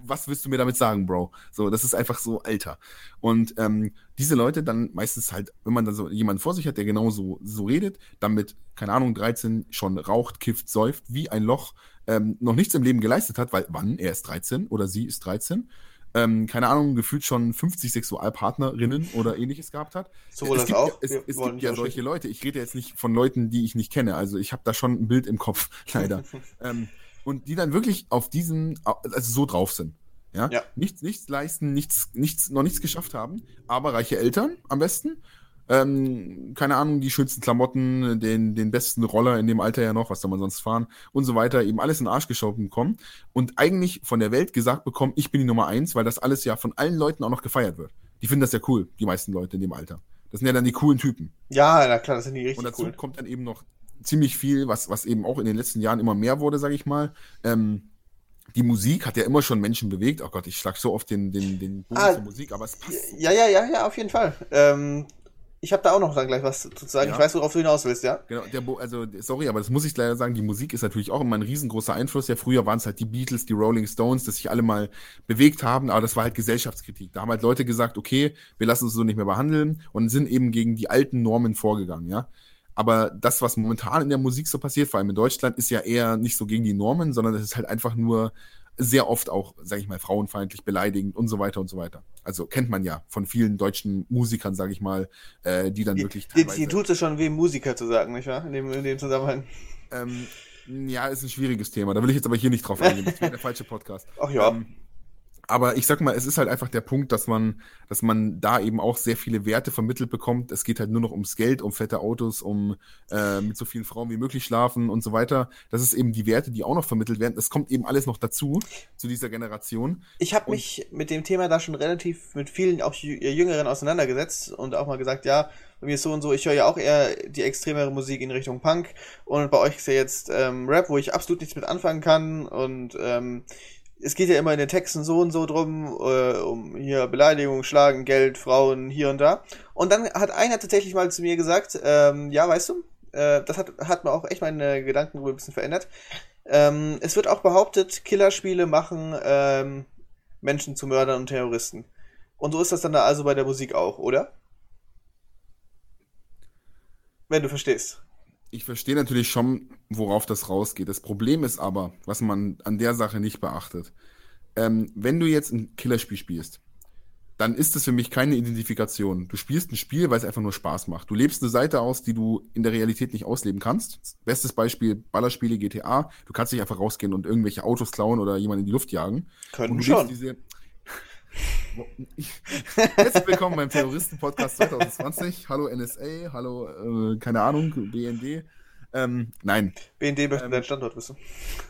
was willst du mir damit sagen, Bro? So, das ist einfach so alter. Und ähm, diese Leute dann meistens halt, wenn man dann so jemanden vor sich hat, der genauso so redet, dann mit, keine Ahnung, 13 schon raucht, kifft, säuft, wie ein Loch, ähm, noch nichts im Leben geleistet hat, weil wann? Er ist 13 oder sie ist 13. Ähm, keine Ahnung, gefühlt schon 50 Sexualpartnerinnen oder ähnliches gehabt hat. So es, gibt, auch. es, es gibt ja solche Leute. Ich rede jetzt nicht von Leuten, die ich nicht kenne. Also ich habe da schon ein Bild im Kopf, leider. ähm, und die dann wirklich auf diesen, also so drauf sind. Ja? ja. Nichts, nichts leisten, nichts, nichts, noch nichts geschafft haben, aber reiche Eltern am besten. Ähm, keine Ahnung, die schönsten Klamotten, den, den besten Roller in dem Alter ja noch, was soll man sonst fahren und so weiter, eben alles in den Arsch geschaut bekommen und eigentlich von der Welt gesagt bekommen, ich bin die Nummer eins, weil das alles ja von allen Leuten auch noch gefeiert wird. Die finden das ja cool, die meisten Leute in dem Alter. Das sind ja dann die coolen Typen. Ja, na klar, das sind die richtig Und dazu cool. kommt dann eben noch ziemlich viel, was, was eben auch in den letzten Jahren immer mehr wurde, sage ich mal. Ähm, die Musik hat ja immer schon Menschen bewegt. Oh Gott, ich schlag so oft den, den, den Bogen ah, zur Musik, aber es passt. Ja, ja, ja, ja, auf jeden Fall. Ähm, ich habe da auch noch dann gleich was zu sagen. Ja. Ich weiß, worauf du hinaus willst, ja? Genau, der Bo also sorry, aber das muss ich leider sagen, die Musik ist natürlich auch immer ein riesengroßer Einfluss. Ja, früher waren es halt die Beatles, die Rolling Stones, dass sich alle mal bewegt haben, aber das war halt Gesellschaftskritik. Da haben halt Leute gesagt, okay, wir lassen uns so nicht mehr behandeln und sind eben gegen die alten Normen vorgegangen, ja. Aber das, was momentan in der Musik so passiert, vor allem in Deutschland, ist ja eher nicht so gegen die Normen, sondern es ist halt einfach nur sehr oft auch, sage ich mal, frauenfeindlich, beleidigend und so weiter und so weiter. Also kennt man ja von vielen deutschen Musikern, sage ich mal, äh, die dann die, wirklich teilweise... Die, die tut es schon weh, Musiker zu sagen, nicht wahr? In dem, in dem Zusammenhang. Ähm, ja, ist ein schwieriges Thema. Da will ich jetzt aber hier nicht drauf eingehen. Das wäre der falsche Podcast. Ach ja. Ähm, aber ich sag mal, es ist halt einfach der Punkt, dass man, dass man da eben auch sehr viele Werte vermittelt bekommt. Es geht halt nur noch ums Geld, um fette Autos, um äh, mit so vielen Frauen wie möglich schlafen und so weiter. Das ist eben die Werte, die auch noch vermittelt werden. Das kommt eben alles noch dazu, zu dieser Generation. Ich habe mich mit dem Thema da schon relativ mit vielen, auch Jüngeren auseinandergesetzt und auch mal gesagt, ja, bei mir ist so und so, ich höre ja auch eher die extremere Musik in Richtung Punk und bei euch ist ja jetzt ähm, Rap, wo ich absolut nichts mit anfangen kann und ähm, es geht ja immer in den Texten so und so drum, äh, um hier Beleidigung, Schlagen, Geld, Frauen, hier und da. Und dann hat einer tatsächlich mal zu mir gesagt, ähm, ja, weißt du, äh, das hat, hat mir auch echt meine Gedanken ein bisschen verändert. Ähm, es wird auch behauptet, Killerspiele machen ähm, Menschen zu Mördern und Terroristen. Und so ist das dann da also bei der Musik auch, oder? Wenn du verstehst. Ich verstehe natürlich schon, worauf das rausgeht. Das Problem ist aber, was man an der Sache nicht beachtet. Ähm, wenn du jetzt ein Killerspiel spielst, dann ist es für mich keine Identifikation. Du spielst ein Spiel, weil es einfach nur Spaß macht. Du lebst eine Seite aus, die du in der Realität nicht ausleben kannst. Bestes Beispiel Ballerspiele, GTA. Du kannst nicht einfach rausgehen und irgendwelche Autos klauen oder jemanden in die Luft jagen. Können schon. Diese, Herzlich willkommen beim Terroristen-Podcast 2020. Hallo NSA, hallo, äh, keine Ahnung, BND. Ähm, nein. BND möchte ähm, deinen Standort wissen.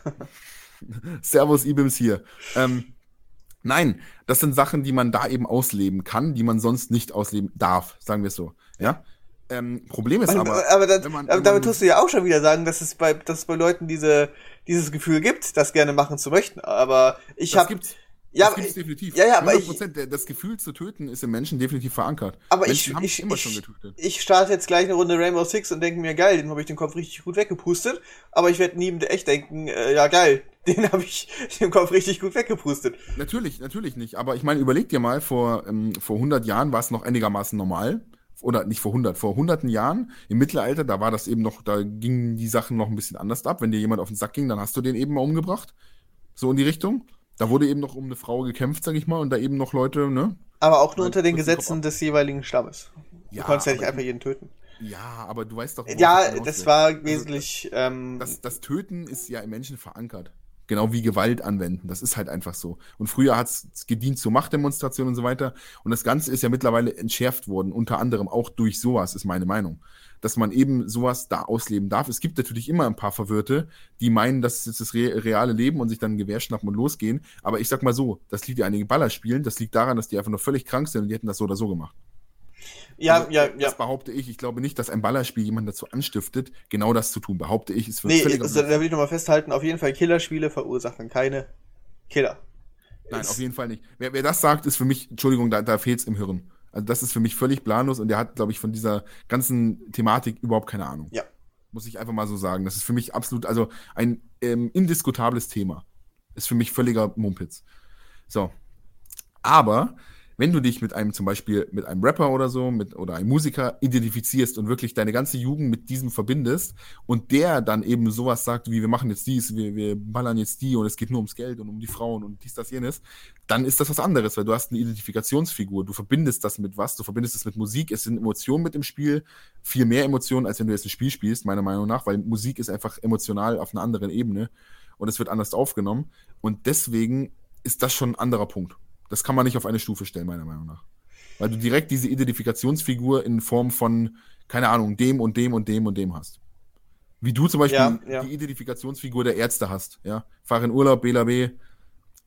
Servus, Ibims hier. Ähm, nein, das sind Sachen, die man da eben ausleben kann, die man sonst nicht ausleben darf, sagen wir es so. Ja. Ähm, Problem ist aber. Aber, das, man, wenn damit tust du ja auch schon wieder sagen, dass es bei, dass es bei Leuten diese, dieses Gefühl gibt, das gerne machen zu möchten. Aber ich habe ja, das gibt's definitiv. Ja, ja, aber 100%, ich, das Gefühl zu töten ist im Menschen definitiv verankert. Aber Menschen ich, ich, immer ich, schon getötet. Ich starte jetzt gleich eine Runde Rainbow Six und denke mir, geil, den habe ich den Kopf richtig gut weggepustet. Aber ich werde nie echt denken, äh, ja geil, den habe ich den Kopf richtig gut weggepustet. Natürlich, natürlich nicht. Aber ich meine, überleg dir mal, vor, ähm, vor 100 Jahren war es noch einigermaßen normal. Oder nicht vor 100, vor hunderten Jahren im Mittelalter, da war das eben noch, da gingen die Sachen noch ein bisschen anders ab. Wenn dir jemand auf den Sack ging, dann hast du den eben mal umgebracht. So in die Richtung. Da wurde eben noch um eine Frau gekämpft, sag ich mal, und da eben noch Leute, ne? Aber auch nur unter den Gesetzen des jeweiligen Stammes. Du ja, konntest ja nicht einfach jeden töten. Ja, aber du weißt doch. Ja, das war also, wesentlich. Also, ähm, das, das Töten ist ja im Menschen verankert. Genau wie Gewalt anwenden. Das ist halt einfach so. Und früher hat es gedient zur Machtdemonstration und so weiter. Und das Ganze ist ja mittlerweile entschärft worden, unter anderem auch durch sowas, ist meine Meinung dass man eben sowas da ausleben darf. Es gibt natürlich immer ein paar Verwirrte, die meinen, das ist das reale Leben und sich dann ein Gewehr schnappen und losgehen. Aber ich sag mal so, das liegt ja an den Ballerspielen, das liegt daran, dass die einfach nur völlig krank sind und die hätten das so oder so gemacht. Ja, also, ja, ja. Das behaupte ich. Ich glaube nicht, dass ein Ballerspiel jemanden dazu anstiftet, genau das zu tun. Behaupte ich, ist für Nee, also, da will ich nochmal festhalten, auf jeden Fall Killerspiele verursachen keine Killer. Nein, auf jeden Fall nicht. Wer, wer das sagt, ist für mich, Entschuldigung, da, da fehlt es im Hirn. Also das ist für mich völlig planlos und der hat, glaube ich, von dieser ganzen Thematik überhaupt keine Ahnung. Ja. Muss ich einfach mal so sagen. Das ist für mich absolut, also ein ähm, indiskutables Thema. Ist für mich völliger Mumpitz. So. Aber wenn du dich mit einem zum Beispiel mit einem Rapper oder so mit oder einem Musiker identifizierst und wirklich deine ganze Jugend mit diesem verbindest und der dann eben sowas sagt wie wir machen jetzt dies, wir, wir ballern jetzt die und es geht nur ums Geld und um die Frauen und dies, das, jenes, dann ist das was anderes, weil du hast eine Identifikationsfigur, du verbindest das mit was, du verbindest es mit Musik, es sind Emotionen mit im Spiel, viel mehr Emotionen, als wenn du jetzt ein Spiel spielst, meiner Meinung nach, weil Musik ist einfach emotional auf einer anderen Ebene und es wird anders aufgenommen. Und deswegen ist das schon ein anderer Punkt. Das kann man nicht auf eine Stufe stellen, meiner Meinung nach. Weil du direkt diese Identifikationsfigur in Form von, keine Ahnung, dem und dem und dem und dem hast. Wie du zum Beispiel ja, ja. die Identifikationsfigur der Ärzte hast. Ja? Fahr in Urlaub, BLAB,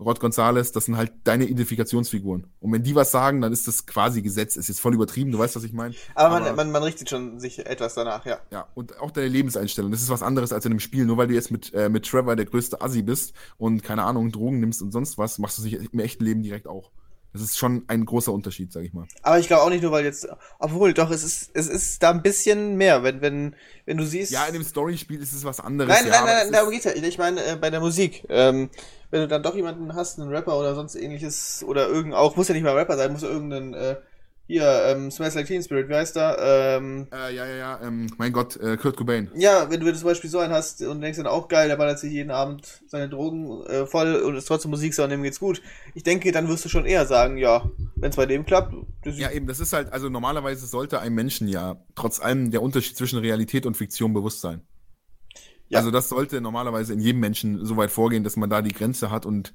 Rod Gonzales, das sind halt deine Identifikationsfiguren. Und wenn die was sagen, dann ist das quasi Gesetz. Ist jetzt voll übertrieben, du weißt, was ich meine. Aber, man, man, man, richtet schon sich etwas danach, ja. Ja, und auch deine Lebenseinstellung. Das ist was anderes als in einem Spiel. Nur weil du jetzt mit, äh, mit Trevor der größte Assi bist und keine Ahnung, Drogen nimmst und sonst was, machst du sich im echten Leben direkt auch. Das ist schon ein großer Unterschied, sag ich mal. Aber ich glaube auch nicht nur, weil jetzt, obwohl, doch, es ist, es ist da ein bisschen mehr, wenn, wenn, wenn du siehst. Ja, in dem Storyspiel ist es was anderes. Nein, ja, nein, nein, nein darum geht's ja. Ich meine, äh, bei der Musik, ähm, wenn du dann doch jemanden hast, einen Rapper oder sonst ähnliches, oder irgend, auch, muss ja nicht mal Rapper sein, muss irgendein, äh, hier, ähm, Smells Like Teen Spirit, wie heißt der? Ähm, äh, ja, ja, ja, ähm, mein Gott, äh, Kurt Cobain. Ja, wenn du zum Beispiel so einen hast und denkst dann auch geil, der ballert sich jeden Abend seine Drogen äh, voll und ist trotzdem Musik und dem geht's gut. Ich denke, dann wirst du schon eher sagen, ja, wenn es bei dem klappt. ja, eben, das ist halt, also normalerweise sollte einem Menschen ja trotz allem der Unterschied zwischen Realität und Fiktion bewusst sein. Ja. Also das sollte normalerweise in jedem Menschen so weit vorgehen, dass man da die Grenze hat und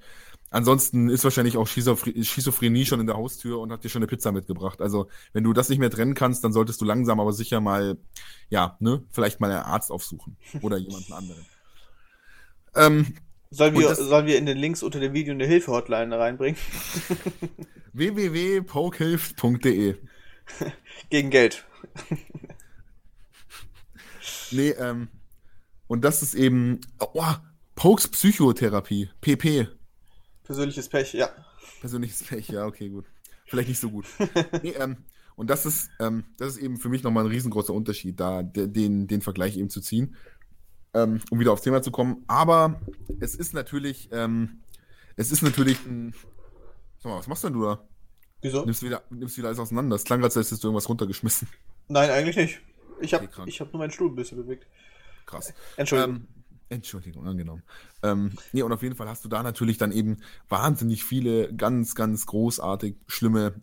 Ansonsten ist wahrscheinlich auch Schizophr Schizophrenie schon in der Haustür und hat dir schon eine Pizza mitgebracht. Also, wenn du das nicht mehr trennen kannst, dann solltest du langsam aber sicher mal, ja, ne, vielleicht mal einen Arzt aufsuchen oder jemanden anderen. Ähm, sollen, wir, das, sollen wir in den Links unter dem Video eine Hilfe-Hotline reinbringen? www.pokehilft.de Gegen Geld. nee, ähm, und das ist eben, oh, Pokes Psychotherapie, PP. Persönliches Pech, ja. Persönliches Pech, ja, okay, gut. Vielleicht nicht so gut. nee, ähm, und das ist, ähm, das ist eben für mich nochmal ein riesengroßer Unterschied, da den, den Vergleich eben zu ziehen, ähm, um wieder aufs Thema zu kommen. Aber es ist natürlich, ähm, es ist natürlich ein. Sag mal, was machst denn du da? Wieso? Nimmst wieder, nimmst wieder alles auseinander. Es klang, als hättest du irgendwas runtergeschmissen. Nein, eigentlich nicht. Ich habe okay, hab nur meinen Stuhl ein bisschen bewegt. Krass. Entschuldigung. Entschuldigung, angenommen. Ähm, nee, und auf jeden Fall hast du da natürlich dann eben wahnsinnig viele ganz, ganz großartig schlimme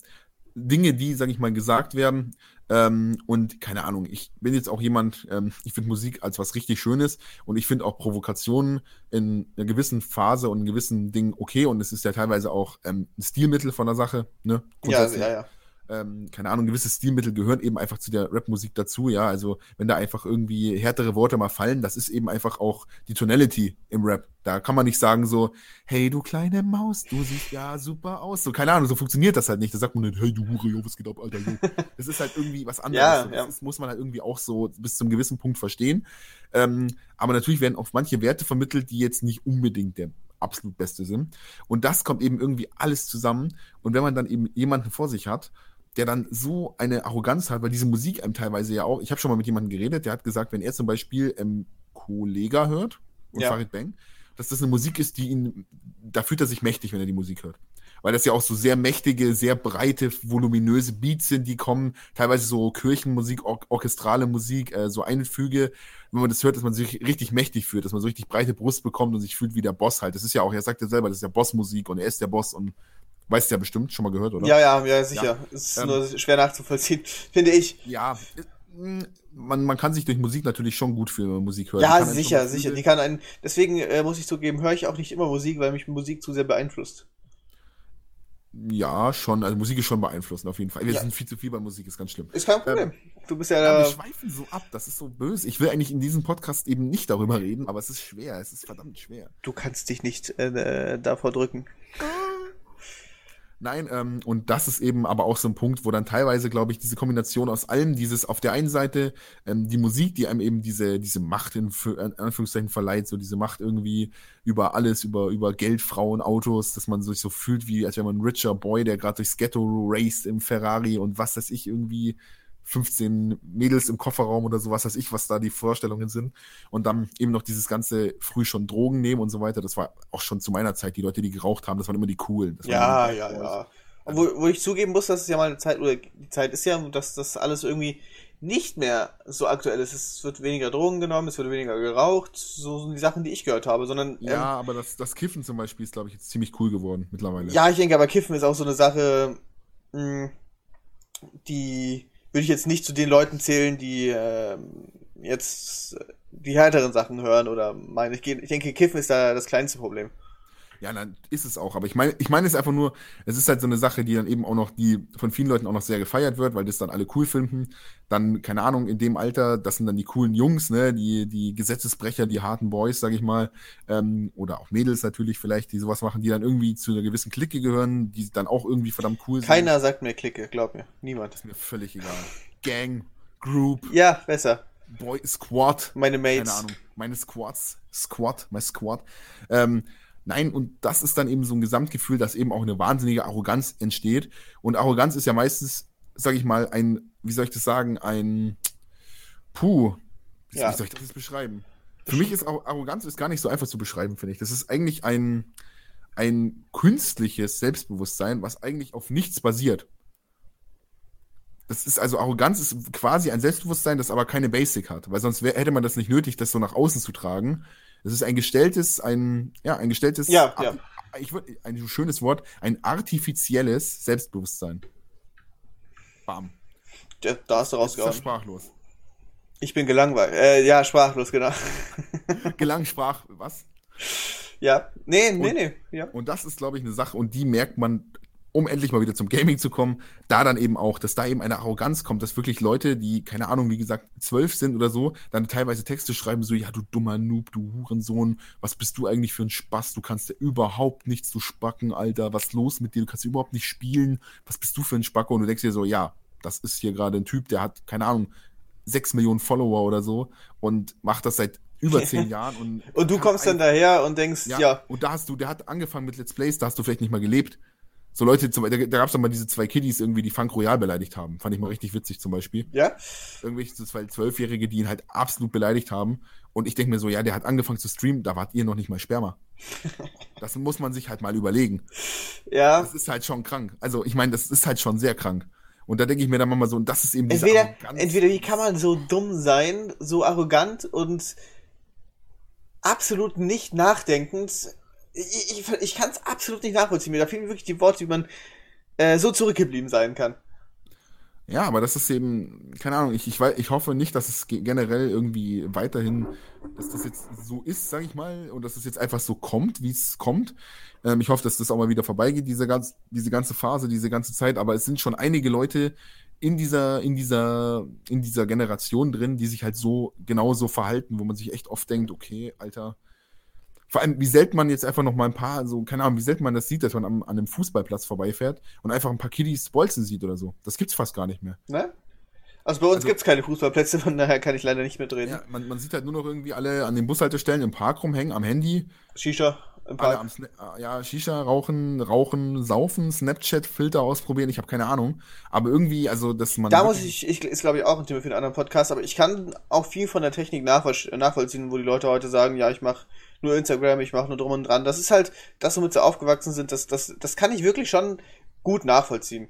Dinge, die, sag ich mal, gesagt werden. Ähm, und keine Ahnung, ich bin jetzt auch jemand, ähm, ich finde Musik als was richtig Schönes und ich finde auch Provokationen in einer gewissen Phase und in gewissen Dingen okay und es ist ja teilweise auch ähm, ein Stilmittel von der Sache, ne? Ja, ja, ja ähm, keine Ahnung, gewisse Stilmittel gehören eben einfach zu der Rapmusik dazu, ja. Also wenn da einfach irgendwie härtere Worte mal fallen, das ist eben einfach auch die Tonality im Rap. Da kann man nicht sagen so, hey du kleine Maus, du siehst ja super aus. So, keine Ahnung, so funktioniert das halt nicht. Da sagt man nicht, hey du Hure, jo, was geht ab, Alter, jo. Das ist halt irgendwie was anderes. ja, ja. Das muss man halt irgendwie auch so bis zum gewissen Punkt verstehen. Ähm, aber natürlich werden auch manche Werte vermittelt, die jetzt nicht unbedingt der absolut beste sind. Und das kommt eben irgendwie alles zusammen. Und wenn man dann eben jemanden vor sich hat, der dann so eine Arroganz hat, weil diese Musik einem teilweise ja auch, ich habe schon mal mit jemandem geredet, der hat gesagt, wenn er zum Beispiel ähm, Kollega hört und ja. Farid Bang, dass das eine Musik ist, die ihn, da fühlt er sich mächtig, wenn er die Musik hört. Weil das ja auch so sehr mächtige, sehr breite, voluminöse Beats sind, die kommen, teilweise so Kirchenmusik, or orchestrale Musik, äh, so Einfüge. Wenn man das hört, dass man sich richtig mächtig fühlt, dass man so richtig breite Brust bekommt und sich fühlt wie der Boss halt. Das ist ja auch, er sagt ja selber, das ist ja Bossmusik und er ist der Boss und Weißt du ja bestimmt, schon mal gehört, oder? Ja, ja, ja, sicher. Ja. Es ist ähm, nur schwer nachzuvollziehen, finde ich. Ja, man, man kann sich durch Musik natürlich schon gut für Musik hören. Ja, sicher, sicher. Die kann einen, deswegen äh, muss ich zugeben, höre ich auch nicht immer Musik, weil mich Musik zu sehr beeinflusst. Ja, schon. Also Musik ist schon beeinflussend, auf jeden Fall. Wir ja. sind viel zu viel bei Musik, ist ganz schlimm. Ist kein Problem. Ähm, du bist ja, ja Wir schweifen so ab, das ist so böse. Ich will eigentlich in diesem Podcast eben nicht darüber reden, aber es ist schwer, es ist verdammt schwer. Du kannst dich nicht äh, davor drücken. Nein, ähm, und das ist eben aber auch so ein Punkt, wo dann teilweise, glaube ich, diese Kombination aus allem, dieses auf der einen Seite ähm, die Musik, die einem eben diese, diese Macht in, in Anführungszeichen verleiht, so diese Macht irgendwie über alles, über, über Geld, Frauen, Autos, dass man sich so fühlt, wie als wäre man ein richer Boy, der gerade durchs Ghetto raced im Ferrari und was weiß ich irgendwie 15 Mädels im Kofferraum oder sowas, weiß ich, was da die Vorstellungen sind. Und dann eben noch dieses ganze früh schon Drogen nehmen und so weiter. Das war auch schon zu meiner Zeit. Die Leute, die geraucht haben, das waren immer die coolen. ja, ja, ja. Wo, wo ich zugeben muss, dass es ja mal eine Zeit, oder die Zeit ist ja, dass das alles irgendwie nicht mehr so aktuell ist. Es wird weniger Drogen genommen, es wird weniger geraucht, so sind die Sachen, die ich gehört habe, sondern. Ja, ähm, aber das, das Kiffen zum Beispiel ist, glaube ich, jetzt ziemlich cool geworden mittlerweile. Ja, ich denke, aber Kiffen ist auch so eine Sache, mh, hm, die würde ich jetzt nicht zu den Leuten zählen, die äh, jetzt die härteren Sachen hören oder meine. Ich, ich denke, Kiffen ist da das kleinste Problem. Ja, dann ist es auch. Aber ich meine, ich meine es einfach nur, es ist halt so eine Sache, die dann eben auch noch, die von vielen Leuten auch noch sehr gefeiert wird, weil das dann alle cool finden. Dann, keine Ahnung, in dem Alter, das sind dann die coolen Jungs, ne, die, die Gesetzesbrecher, die harten Boys, sag ich mal, ähm, oder auch Mädels natürlich vielleicht, die sowas machen, die dann irgendwie zu einer gewissen Clique gehören, die dann auch irgendwie verdammt cool sind. Keiner sagt mir Clique, glaub mir. Niemand. ist mir völlig egal. Gang, Group. Ja, besser. Boy, Squad. Meine Mates. Keine Ahnung. Meine Squads. Squad, mein Squad. Ähm, Nein, und das ist dann eben so ein Gesamtgefühl, dass eben auch eine wahnsinnige Arroganz entsteht. Und Arroganz ist ja meistens, sag ich mal, ein, wie soll ich das sagen, ein, puh, wie, ja. soll ich das jetzt beschreiben? Für mich ist Arroganz ist gar nicht so einfach zu beschreiben, finde ich. Das ist eigentlich ein, ein künstliches Selbstbewusstsein, was eigentlich auf nichts basiert. Das ist also Arroganz ist quasi ein Selbstbewusstsein, das aber keine Basic hat, weil sonst wär, hätte man das nicht nötig, das so nach außen zu tragen. Das ist ein gestelltes, ein, ja, ein gestelltes, ja, ja. ich würde, ein schönes Wort, ein artifizielles Selbstbewusstsein. Bam. Ja, da hast du rausgehauen. Ist sprachlos. Ich bin gelangweilt. Äh, ja, sprachlos, genau. Gelang, sprach, was? Ja, nee, nee, Und- nee. Ja. Und das ist, glaube ich, eine Sache, und die merkt man, um endlich mal wieder zum Gaming zu kommen, da dann eben auch, dass da eben eine Arroganz kommt, dass wirklich Leute, die, keine Ahnung, wie gesagt, zwölf sind oder so, dann teilweise Texte schreiben, so, ja, du dummer Noob, du Hurensohn, was bist du eigentlich für ein Spaß? Du kannst ja überhaupt nichts, du Spacken, Alter, was ist los mit dir? Du kannst überhaupt nicht spielen, was bist du für ein Spacko? Und du denkst dir so, ja, das ist hier gerade ein Typ, der hat, keine Ahnung, sechs Millionen Follower oder so und macht das seit über zehn Jahren und Und du kommst dann daher und denkst, ja, ja, Und da hast du, der hat angefangen mit Let's Plays, da hast du vielleicht nicht mal gelebt. So Leute, zum, da, da gab es doch mal diese zwei Kiddies irgendwie, die Funk Royal beleidigt haben. Fand ich mal richtig witzig zum Beispiel. ja, Irgendwelche so zwei Zwölfjährige, die ihn halt absolut beleidigt haben. Und ich denke mir so, ja, der hat angefangen zu streamen, da wart ihr noch nicht mal Sperma. das muss man sich halt mal überlegen. ja. Das ist halt schon krank. Also ich meine, das ist halt schon sehr krank. Und da denke ich mir dann mal so, und das ist eben diese Entweder, Arroganz. entweder wie kann man so dumm sein, so arrogant und absolut nicht nachdenkend. Ich, ich, ich kann es absolut nicht nachvollziehen. Mir da fehlen wirklich die Worte, wie man äh, so zurückgeblieben sein kann. Ja, aber das ist eben, keine Ahnung, ich, ich, ich hoffe nicht, dass es ge- generell irgendwie weiterhin, dass das jetzt so ist, sag ich mal, und dass es jetzt einfach so kommt, wie es kommt. Ähm, ich hoffe, dass das auch mal wieder vorbeigeht, diese, ganz, diese ganze Phase, diese ganze Zeit, aber es sind schon einige Leute in dieser, in dieser, in dieser Generation drin, die sich halt so genauso verhalten, wo man sich echt oft denkt, okay, Alter, vor allem, wie selten man jetzt einfach noch mal ein paar, so, keine Ahnung, wie selten man das sieht, dass man am, an einem Fußballplatz vorbeifährt und einfach ein paar Kiddies bolzen sieht oder so. Das gibt's fast gar nicht mehr. Ne? Also bei uns Also- gibt's keine Fußballplätze, von daher kann ich leider nicht mitreden. Ja, man, man sieht halt nur noch irgendwie alle an den Bushaltestellen im Park rumhängen, am Handy, Shisha im Park. am äh, ja, Shisha rauchen, rauchen, saufen, Snapchat-Filter ausprobieren, ich habe keine Ahnung. Aber irgendwie, also, dass man. Da muss ich, ich ist glaube ich auch ein Thema für einen anderen Podcast, aber ich kann auch viel von der Technik nachvoll nachvollziehen, wo die Leute heute sagen, ja, ich mache nur Instagram, ich mache nur drum und dran. Das ist halt, das, womit sie aufgewachsen sind, das, das, das kann ich wirklich schon gut nachvollziehen.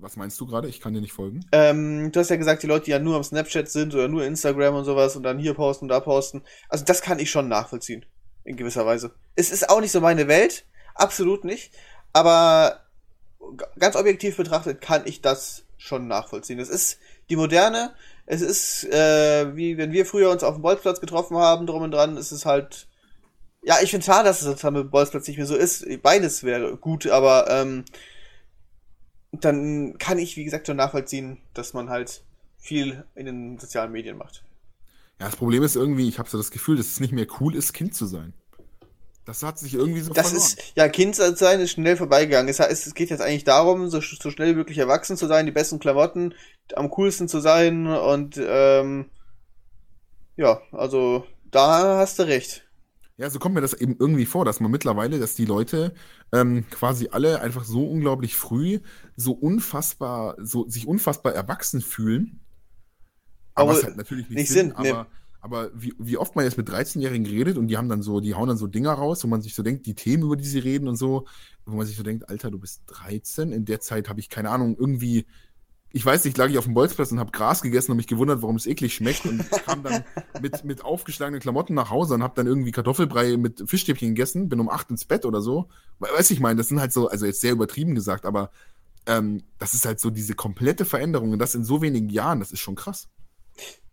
Was meinst du gerade? Ich kann dir nicht folgen. Ähm, du hast ja gesagt, die Leute, die ja nur am Snapchat sind oder nur Instagram und sowas und dann hier posten und da posten. Also das kann ich schon nachvollziehen. In gewisser Weise. Es ist auch nicht so meine Welt. Absolut nicht. Aber ganz objektiv betrachtet kann ich das schon nachvollziehen. Es ist die moderne. Es ist, äh, wie wenn wir früher uns auf dem Bolzplatz getroffen haben, drum und dran, ist es halt. Ja, ich finde schade, dass es jetzt am Bolzplatz nicht mehr so ist. Beides wäre gut, aber ähm, dann kann ich, wie gesagt, schon nachvollziehen, dass man halt viel in den sozialen Medien macht. Ja, das Problem ist irgendwie, ich habe so das Gefühl, dass es nicht mehr cool ist, Kind zu sein. Das hat sich irgendwie so Das verloren. ist, ja, Kind sein ist schnell vorbeigegangen. Es, es geht jetzt eigentlich darum, so, so schnell wie möglich erwachsen zu sein, die besten Klamotten, am coolsten zu sein und ähm, ja, also da hast du recht. Ja, so kommt mir das eben irgendwie vor, dass man mittlerweile, dass die Leute ähm, quasi alle einfach so unglaublich früh so unfassbar, so sich unfassbar erwachsen fühlen. Aber Aber es halt natürlich nicht, nicht sind, nee. aber, aber wie, wie oft man jetzt mit 13-Jährigen redet und die haben dann so, die hauen dann so Dinger raus, wo man sich so denkt, die Themen, über die sie reden und so, wo man sich so denkt, Alter, du bist 13, in der Zeit habe ich keine Ahnung, irgendwie, ich weiß nicht, lag ich auf dem Bolzplatz und habe Gras gegessen und mich gewundert, warum es eklig schmeckt und kam dann mit, mit aufgeschlagenen Klamotten nach Hause und habe dann irgendwie Kartoffelbrei mit Fischstäbchen gegessen, bin um acht ins Bett oder so. We- Weiß ich meine, das sind halt so, also jetzt sehr übertrieben gesagt, aber ähm, das ist halt so diese komplette Veränderung und das in so wenigen Jahren, das ist schon krass.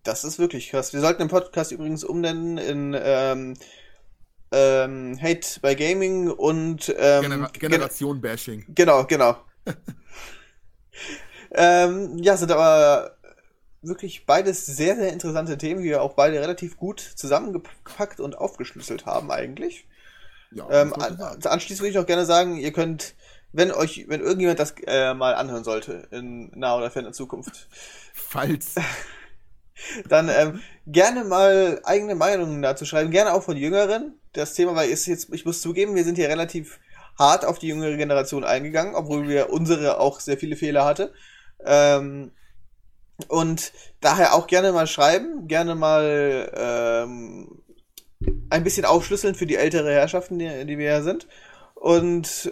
Das ist wirklich krass. Wir sollten den Podcast übrigens umnennen in ähm, ähm, Hate by Gaming und ähm, Genera Gen- Generation Bashing. Genau, genau. ähm, ja, sind aber wirklich beides sehr, sehr interessante Themen, die wir auch beide relativ gut zusammengepackt und aufgeschlüsselt haben eigentlich. Ja, Ähm, anschließend würde ich noch gerne sagen, ihr könnt, wenn euch, wenn irgendjemand das äh, mal anhören sollte in naher oder ferner Zukunft, Falls. dann ähm, gerne mal eigene Meinungen dazu schreiben, gerne auch von Jüngeren. Das Thema war ist jetzt, ich muss zugeben, wir sind hier relativ hart auf die jüngere Generation eingegangen, obwohl wir unsere auch sehr viele Fehler hatte. Ähm, und daher auch gerne mal schreiben, gerne mal ähm, ein bisschen aufschlüsseln für die ältere Herrschaften, die, die wir ja sind. Und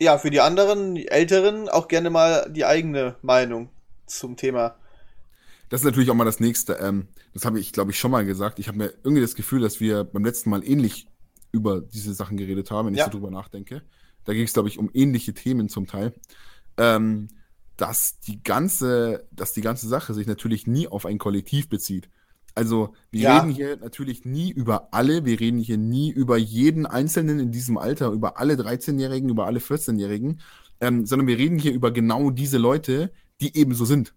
ja, für die anderen, die Älteren, auch gerne mal die eigene Meinung zum Thema. Das ist natürlich auch mal das nächste. Ähm, das habe ich, glaube ich, schon mal gesagt. Ich habe mir irgendwie das Gefühl, dass wir beim letzten Mal ähnlich über diese Sachen geredet haben, wenn Ja. ich so drüber nachdenke. Da ging es, glaube ich, um ähnliche Themen zum Teil. Ähm, dass die ganze, dass die ganze Sache sich natürlich nie auf ein Kollektiv bezieht. Also, wir Ja. reden hier natürlich nie über alle, wir reden hier nie über jeden Einzelnen in diesem Alter, über alle 13-Jährigen, über alle 14-Jährigen, ähm, sondern wir reden hier über genau diese Leute, die eben so sind.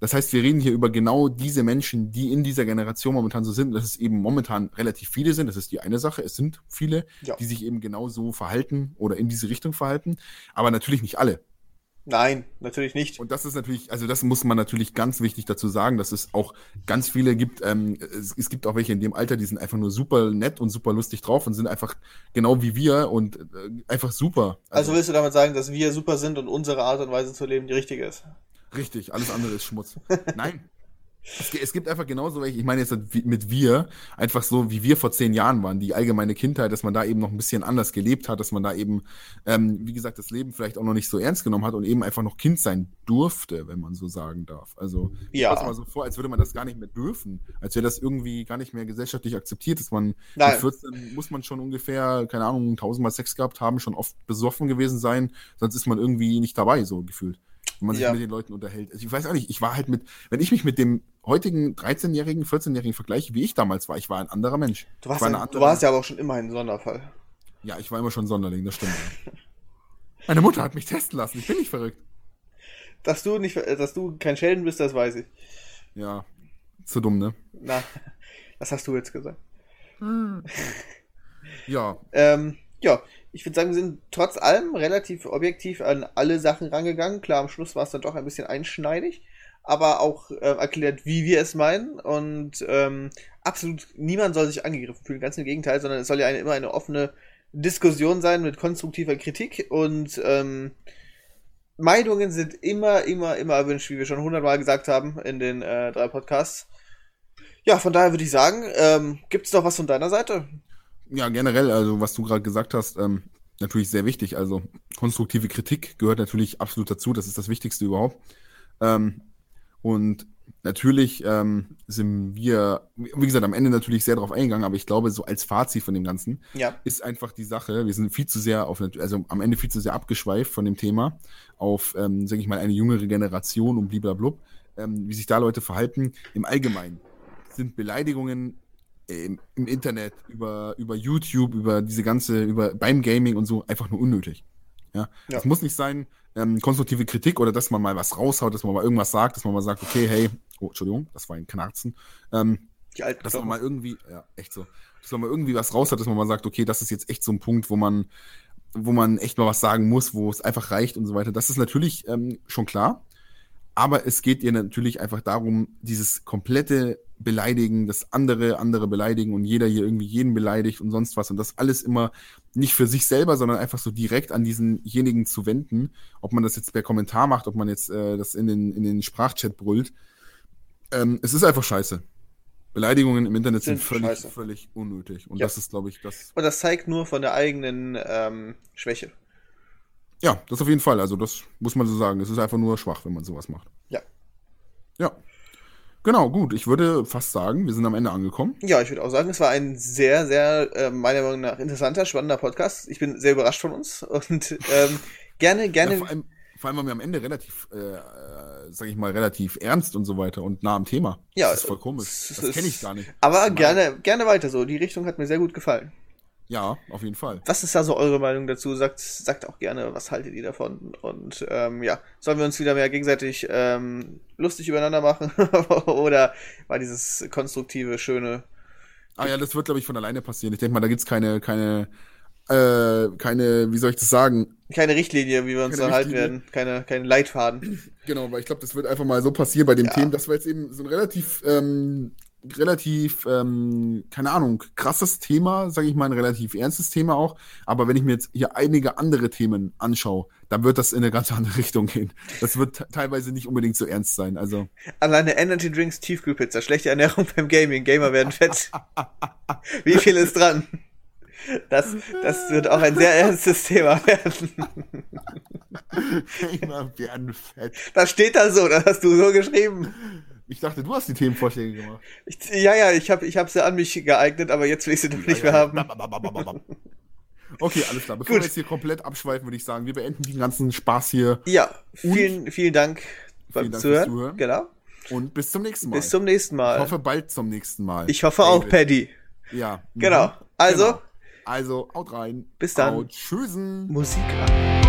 Das heißt, wir reden hier über genau diese Menschen, die in dieser Generation momentan so sind, dass es eben momentan relativ viele sind. Das ist die eine Sache. Es sind viele, Ja. die sich eben genau so verhalten oder in diese Richtung verhalten, aber natürlich nicht alle. Nein, natürlich nicht. Und das ist natürlich, also das muss man natürlich ganz wichtig dazu sagen, dass es auch ganz viele gibt. Ähm, es, es gibt auch welche in dem Alter, die sind einfach nur super nett und super lustig drauf und sind einfach genau wie wir und äh, einfach super. Also willst du damit sagen, dass wir super sind und unsere Art und Weise zu leben die richtige ist? Richtig, alles andere ist Schmutz. Nein. Es, es gibt einfach genauso welche, ich meine jetzt mit wir, einfach so wie wir vor zehn Jahren waren, die allgemeine Kindheit, dass man da eben noch ein bisschen anders gelebt hat, dass man da eben, ähm, wie gesagt, das Leben vielleicht auch noch nicht so ernst genommen hat und eben einfach noch Kind sein durfte, wenn man so sagen darf. Also Ja. ich mal so vor, als würde man das gar nicht mehr dürfen, als wäre das irgendwie gar nicht mehr gesellschaftlich akzeptiert, dass man Nein. mit 14 muss man schon ungefähr, keine Ahnung, tausendmal Sex gehabt haben, schon oft besoffen gewesen sein, sonst ist man irgendwie nicht dabei, so gefühlt. Wenn man sich Ja. mit den Leuten unterhält. Also ich weiß auch nicht, ich war halt mit, wenn ich mich mit dem heutigen 13-Jährigen, 14-Jährigen vergleiche, wie ich damals war, ich war ein anderer Mensch. Du warst, war ja, eine du andere- warst ja aber auch schon immer ein Sonderfall. Ja, ich war immer schon Sonderling, das stimmt. Meine Mutter hat mich testen lassen, ich bin nicht verrückt. Dass du nicht, äh, dass du kein Sheldon bist, das weiß ich. Ja, zu dumm, ne? Na, das hast du jetzt gesagt. Ja, Ähm, ja, ich würde sagen, wir sind trotz allem relativ objektiv an alle Sachen rangegangen. Klar, am Schluss war es dann doch ein bisschen einschneidig, aber auch äh, erklärt, wie wir es meinen. Und ähm, absolut niemand soll sich angegriffen fühlen, ganz im Gegenteil, sondern es soll ja eine, immer eine offene Diskussion sein mit konstruktiver Kritik und ähm, Meinungen sind immer, immer, immer erwünscht, wie wir schon hundertmal gesagt haben in den äh, drei Podcasts. Ja, von daher würde ich sagen, ähm, gibt es noch was von deiner Seite? Ja, generell, also was du gerade gesagt hast, ähm, natürlich sehr wichtig. Also konstruktive Kritik gehört natürlich absolut dazu, das ist das Wichtigste überhaupt. Ähm, und natürlich ähm, sind wir, wie gesagt, am Ende natürlich sehr darauf eingegangen, aber ich glaube, so als Fazit von dem Ganzen Ja. ist einfach die Sache, wir sind viel zu sehr auf, also am Ende viel zu sehr abgeschweift von dem Thema auf, ähm, sage ich mal, eine jüngere Generation und bliblablub, ähm, wie sich da Leute verhalten. Im Allgemeinen sind Beleidigungen im, im Internet, über, über YouTube, über diese ganze, über beim Gaming und so einfach nur unnötig. Ja, Ja. es muss nicht sein, ähm, konstruktive Kritik oder dass man mal was raushaut, dass man mal irgendwas sagt, dass man mal sagt, okay, hey, oh, Entschuldigung, das war ein Knarzen. Ähm, Die alten dass man mal irgendwie, ja, echt so, dass man mal irgendwie was raus hat, dass man mal sagt, okay, das ist jetzt echt so ein Punkt, wo man, wo man echt mal was sagen muss, wo es einfach reicht und so weiter. Das ist natürlich ähm, schon klar. Aber es geht ihr natürlich einfach darum, dieses komplette Beleidigen, das andere, andere beleidigen und jeder hier irgendwie jeden beleidigt und sonst was und das alles immer nicht für sich selber, sondern einfach so direkt an diesenjenigen zu wenden. Ob man das jetzt per Kommentar macht, ob man jetzt äh, das in den, in den Sprachchat brüllt. Ähm, es ist einfach scheiße. Beleidigungen im Internet sind, Sind völlig, scheiße. völlig unnötig. Und Ja. das ist, glaube ich, das. Und das zeigt nur von der eigenen ähm, Schwäche. Ja, das auf jeden Fall. Also, das muss man so sagen. Es ist einfach nur schwach, wenn man sowas macht. Ja. Ja. Genau, gut. Ich würde fast sagen, wir sind am Ende angekommen. Ja, ich würde auch sagen, es war ein sehr, sehr, äh, meiner Meinung nach, interessanter, spannender Podcast. Ich bin sehr überrascht von uns und ähm, gerne, gerne. Ja, vor, allem, vor allem waren wir am Ende relativ, äh, äh, sag ich mal, relativ ernst und so weiter und nah am Thema. Ja, das ist voll komisch. Das kenne ich gar nicht. aber gerne, gerne weiter so. Die Richtung hat mir sehr gut gefallen. Ja, auf jeden Fall. Was ist da so eure Meinung dazu? Sagt, sagt auch gerne, was haltet ihr davon? Und ähm, ja, sollen wir uns wieder mehr gegenseitig ähm, lustig übereinander machen? Oder war dieses konstruktive, schöne. Ah ja, das wird, glaube ich, von alleine passieren. Ich denke mal, da gibt's keine, keine, äh, keine, wie soll ich das sagen? Keine Richtlinie, wie wir uns dann halten werden. Keine, kein Leitfaden. Genau, weil ich glaube, das wird einfach mal so passieren bei den Ja. Themen. Das war jetzt eben so ein relativ, ähm, relativ, ähm, keine Ahnung, krasses Thema, sage ich mal, ein relativ ernstes Thema auch. Aber wenn ich mir jetzt hier einige andere Themen anschaue, dann wird das in eine ganz andere Richtung gehen. Das wird te- teilweise nicht unbedingt so ernst sein. Also, Alleine Energy Drinks, Tiefkühlpizza, schlechte Ernährung beim Gaming, Gamer werden fett. Wie viel ist dran? Das, das wird auch ein sehr ernstes Thema werden. Gamer werden fett. Das steht da so, das hast du so geschrieben. Ich dachte, du hast die Themenvorschläge gemacht. Ich, ja, ja, ich habe ich hab sie an mich geeignet, aber jetzt will ich sie doch nicht mehr haben. Okay, alles klar. Bevor Gut. wir jetzt hier komplett abschweifen, würde ich sagen, wir beenden den ganzen Spaß hier. Ja, vielen, vielen Dank beim Vielen Dank Zuhören. fürs Zuhören. Genau. Und bis zum nächsten Mal. Bis zum nächsten Mal. Ich hoffe bald zum nächsten Mal. Ich hoffe auch, Paddy. Ja. Genau. Also. Genau. Also, haut rein. Bis dann. Haut. Tschüssen. Musik an.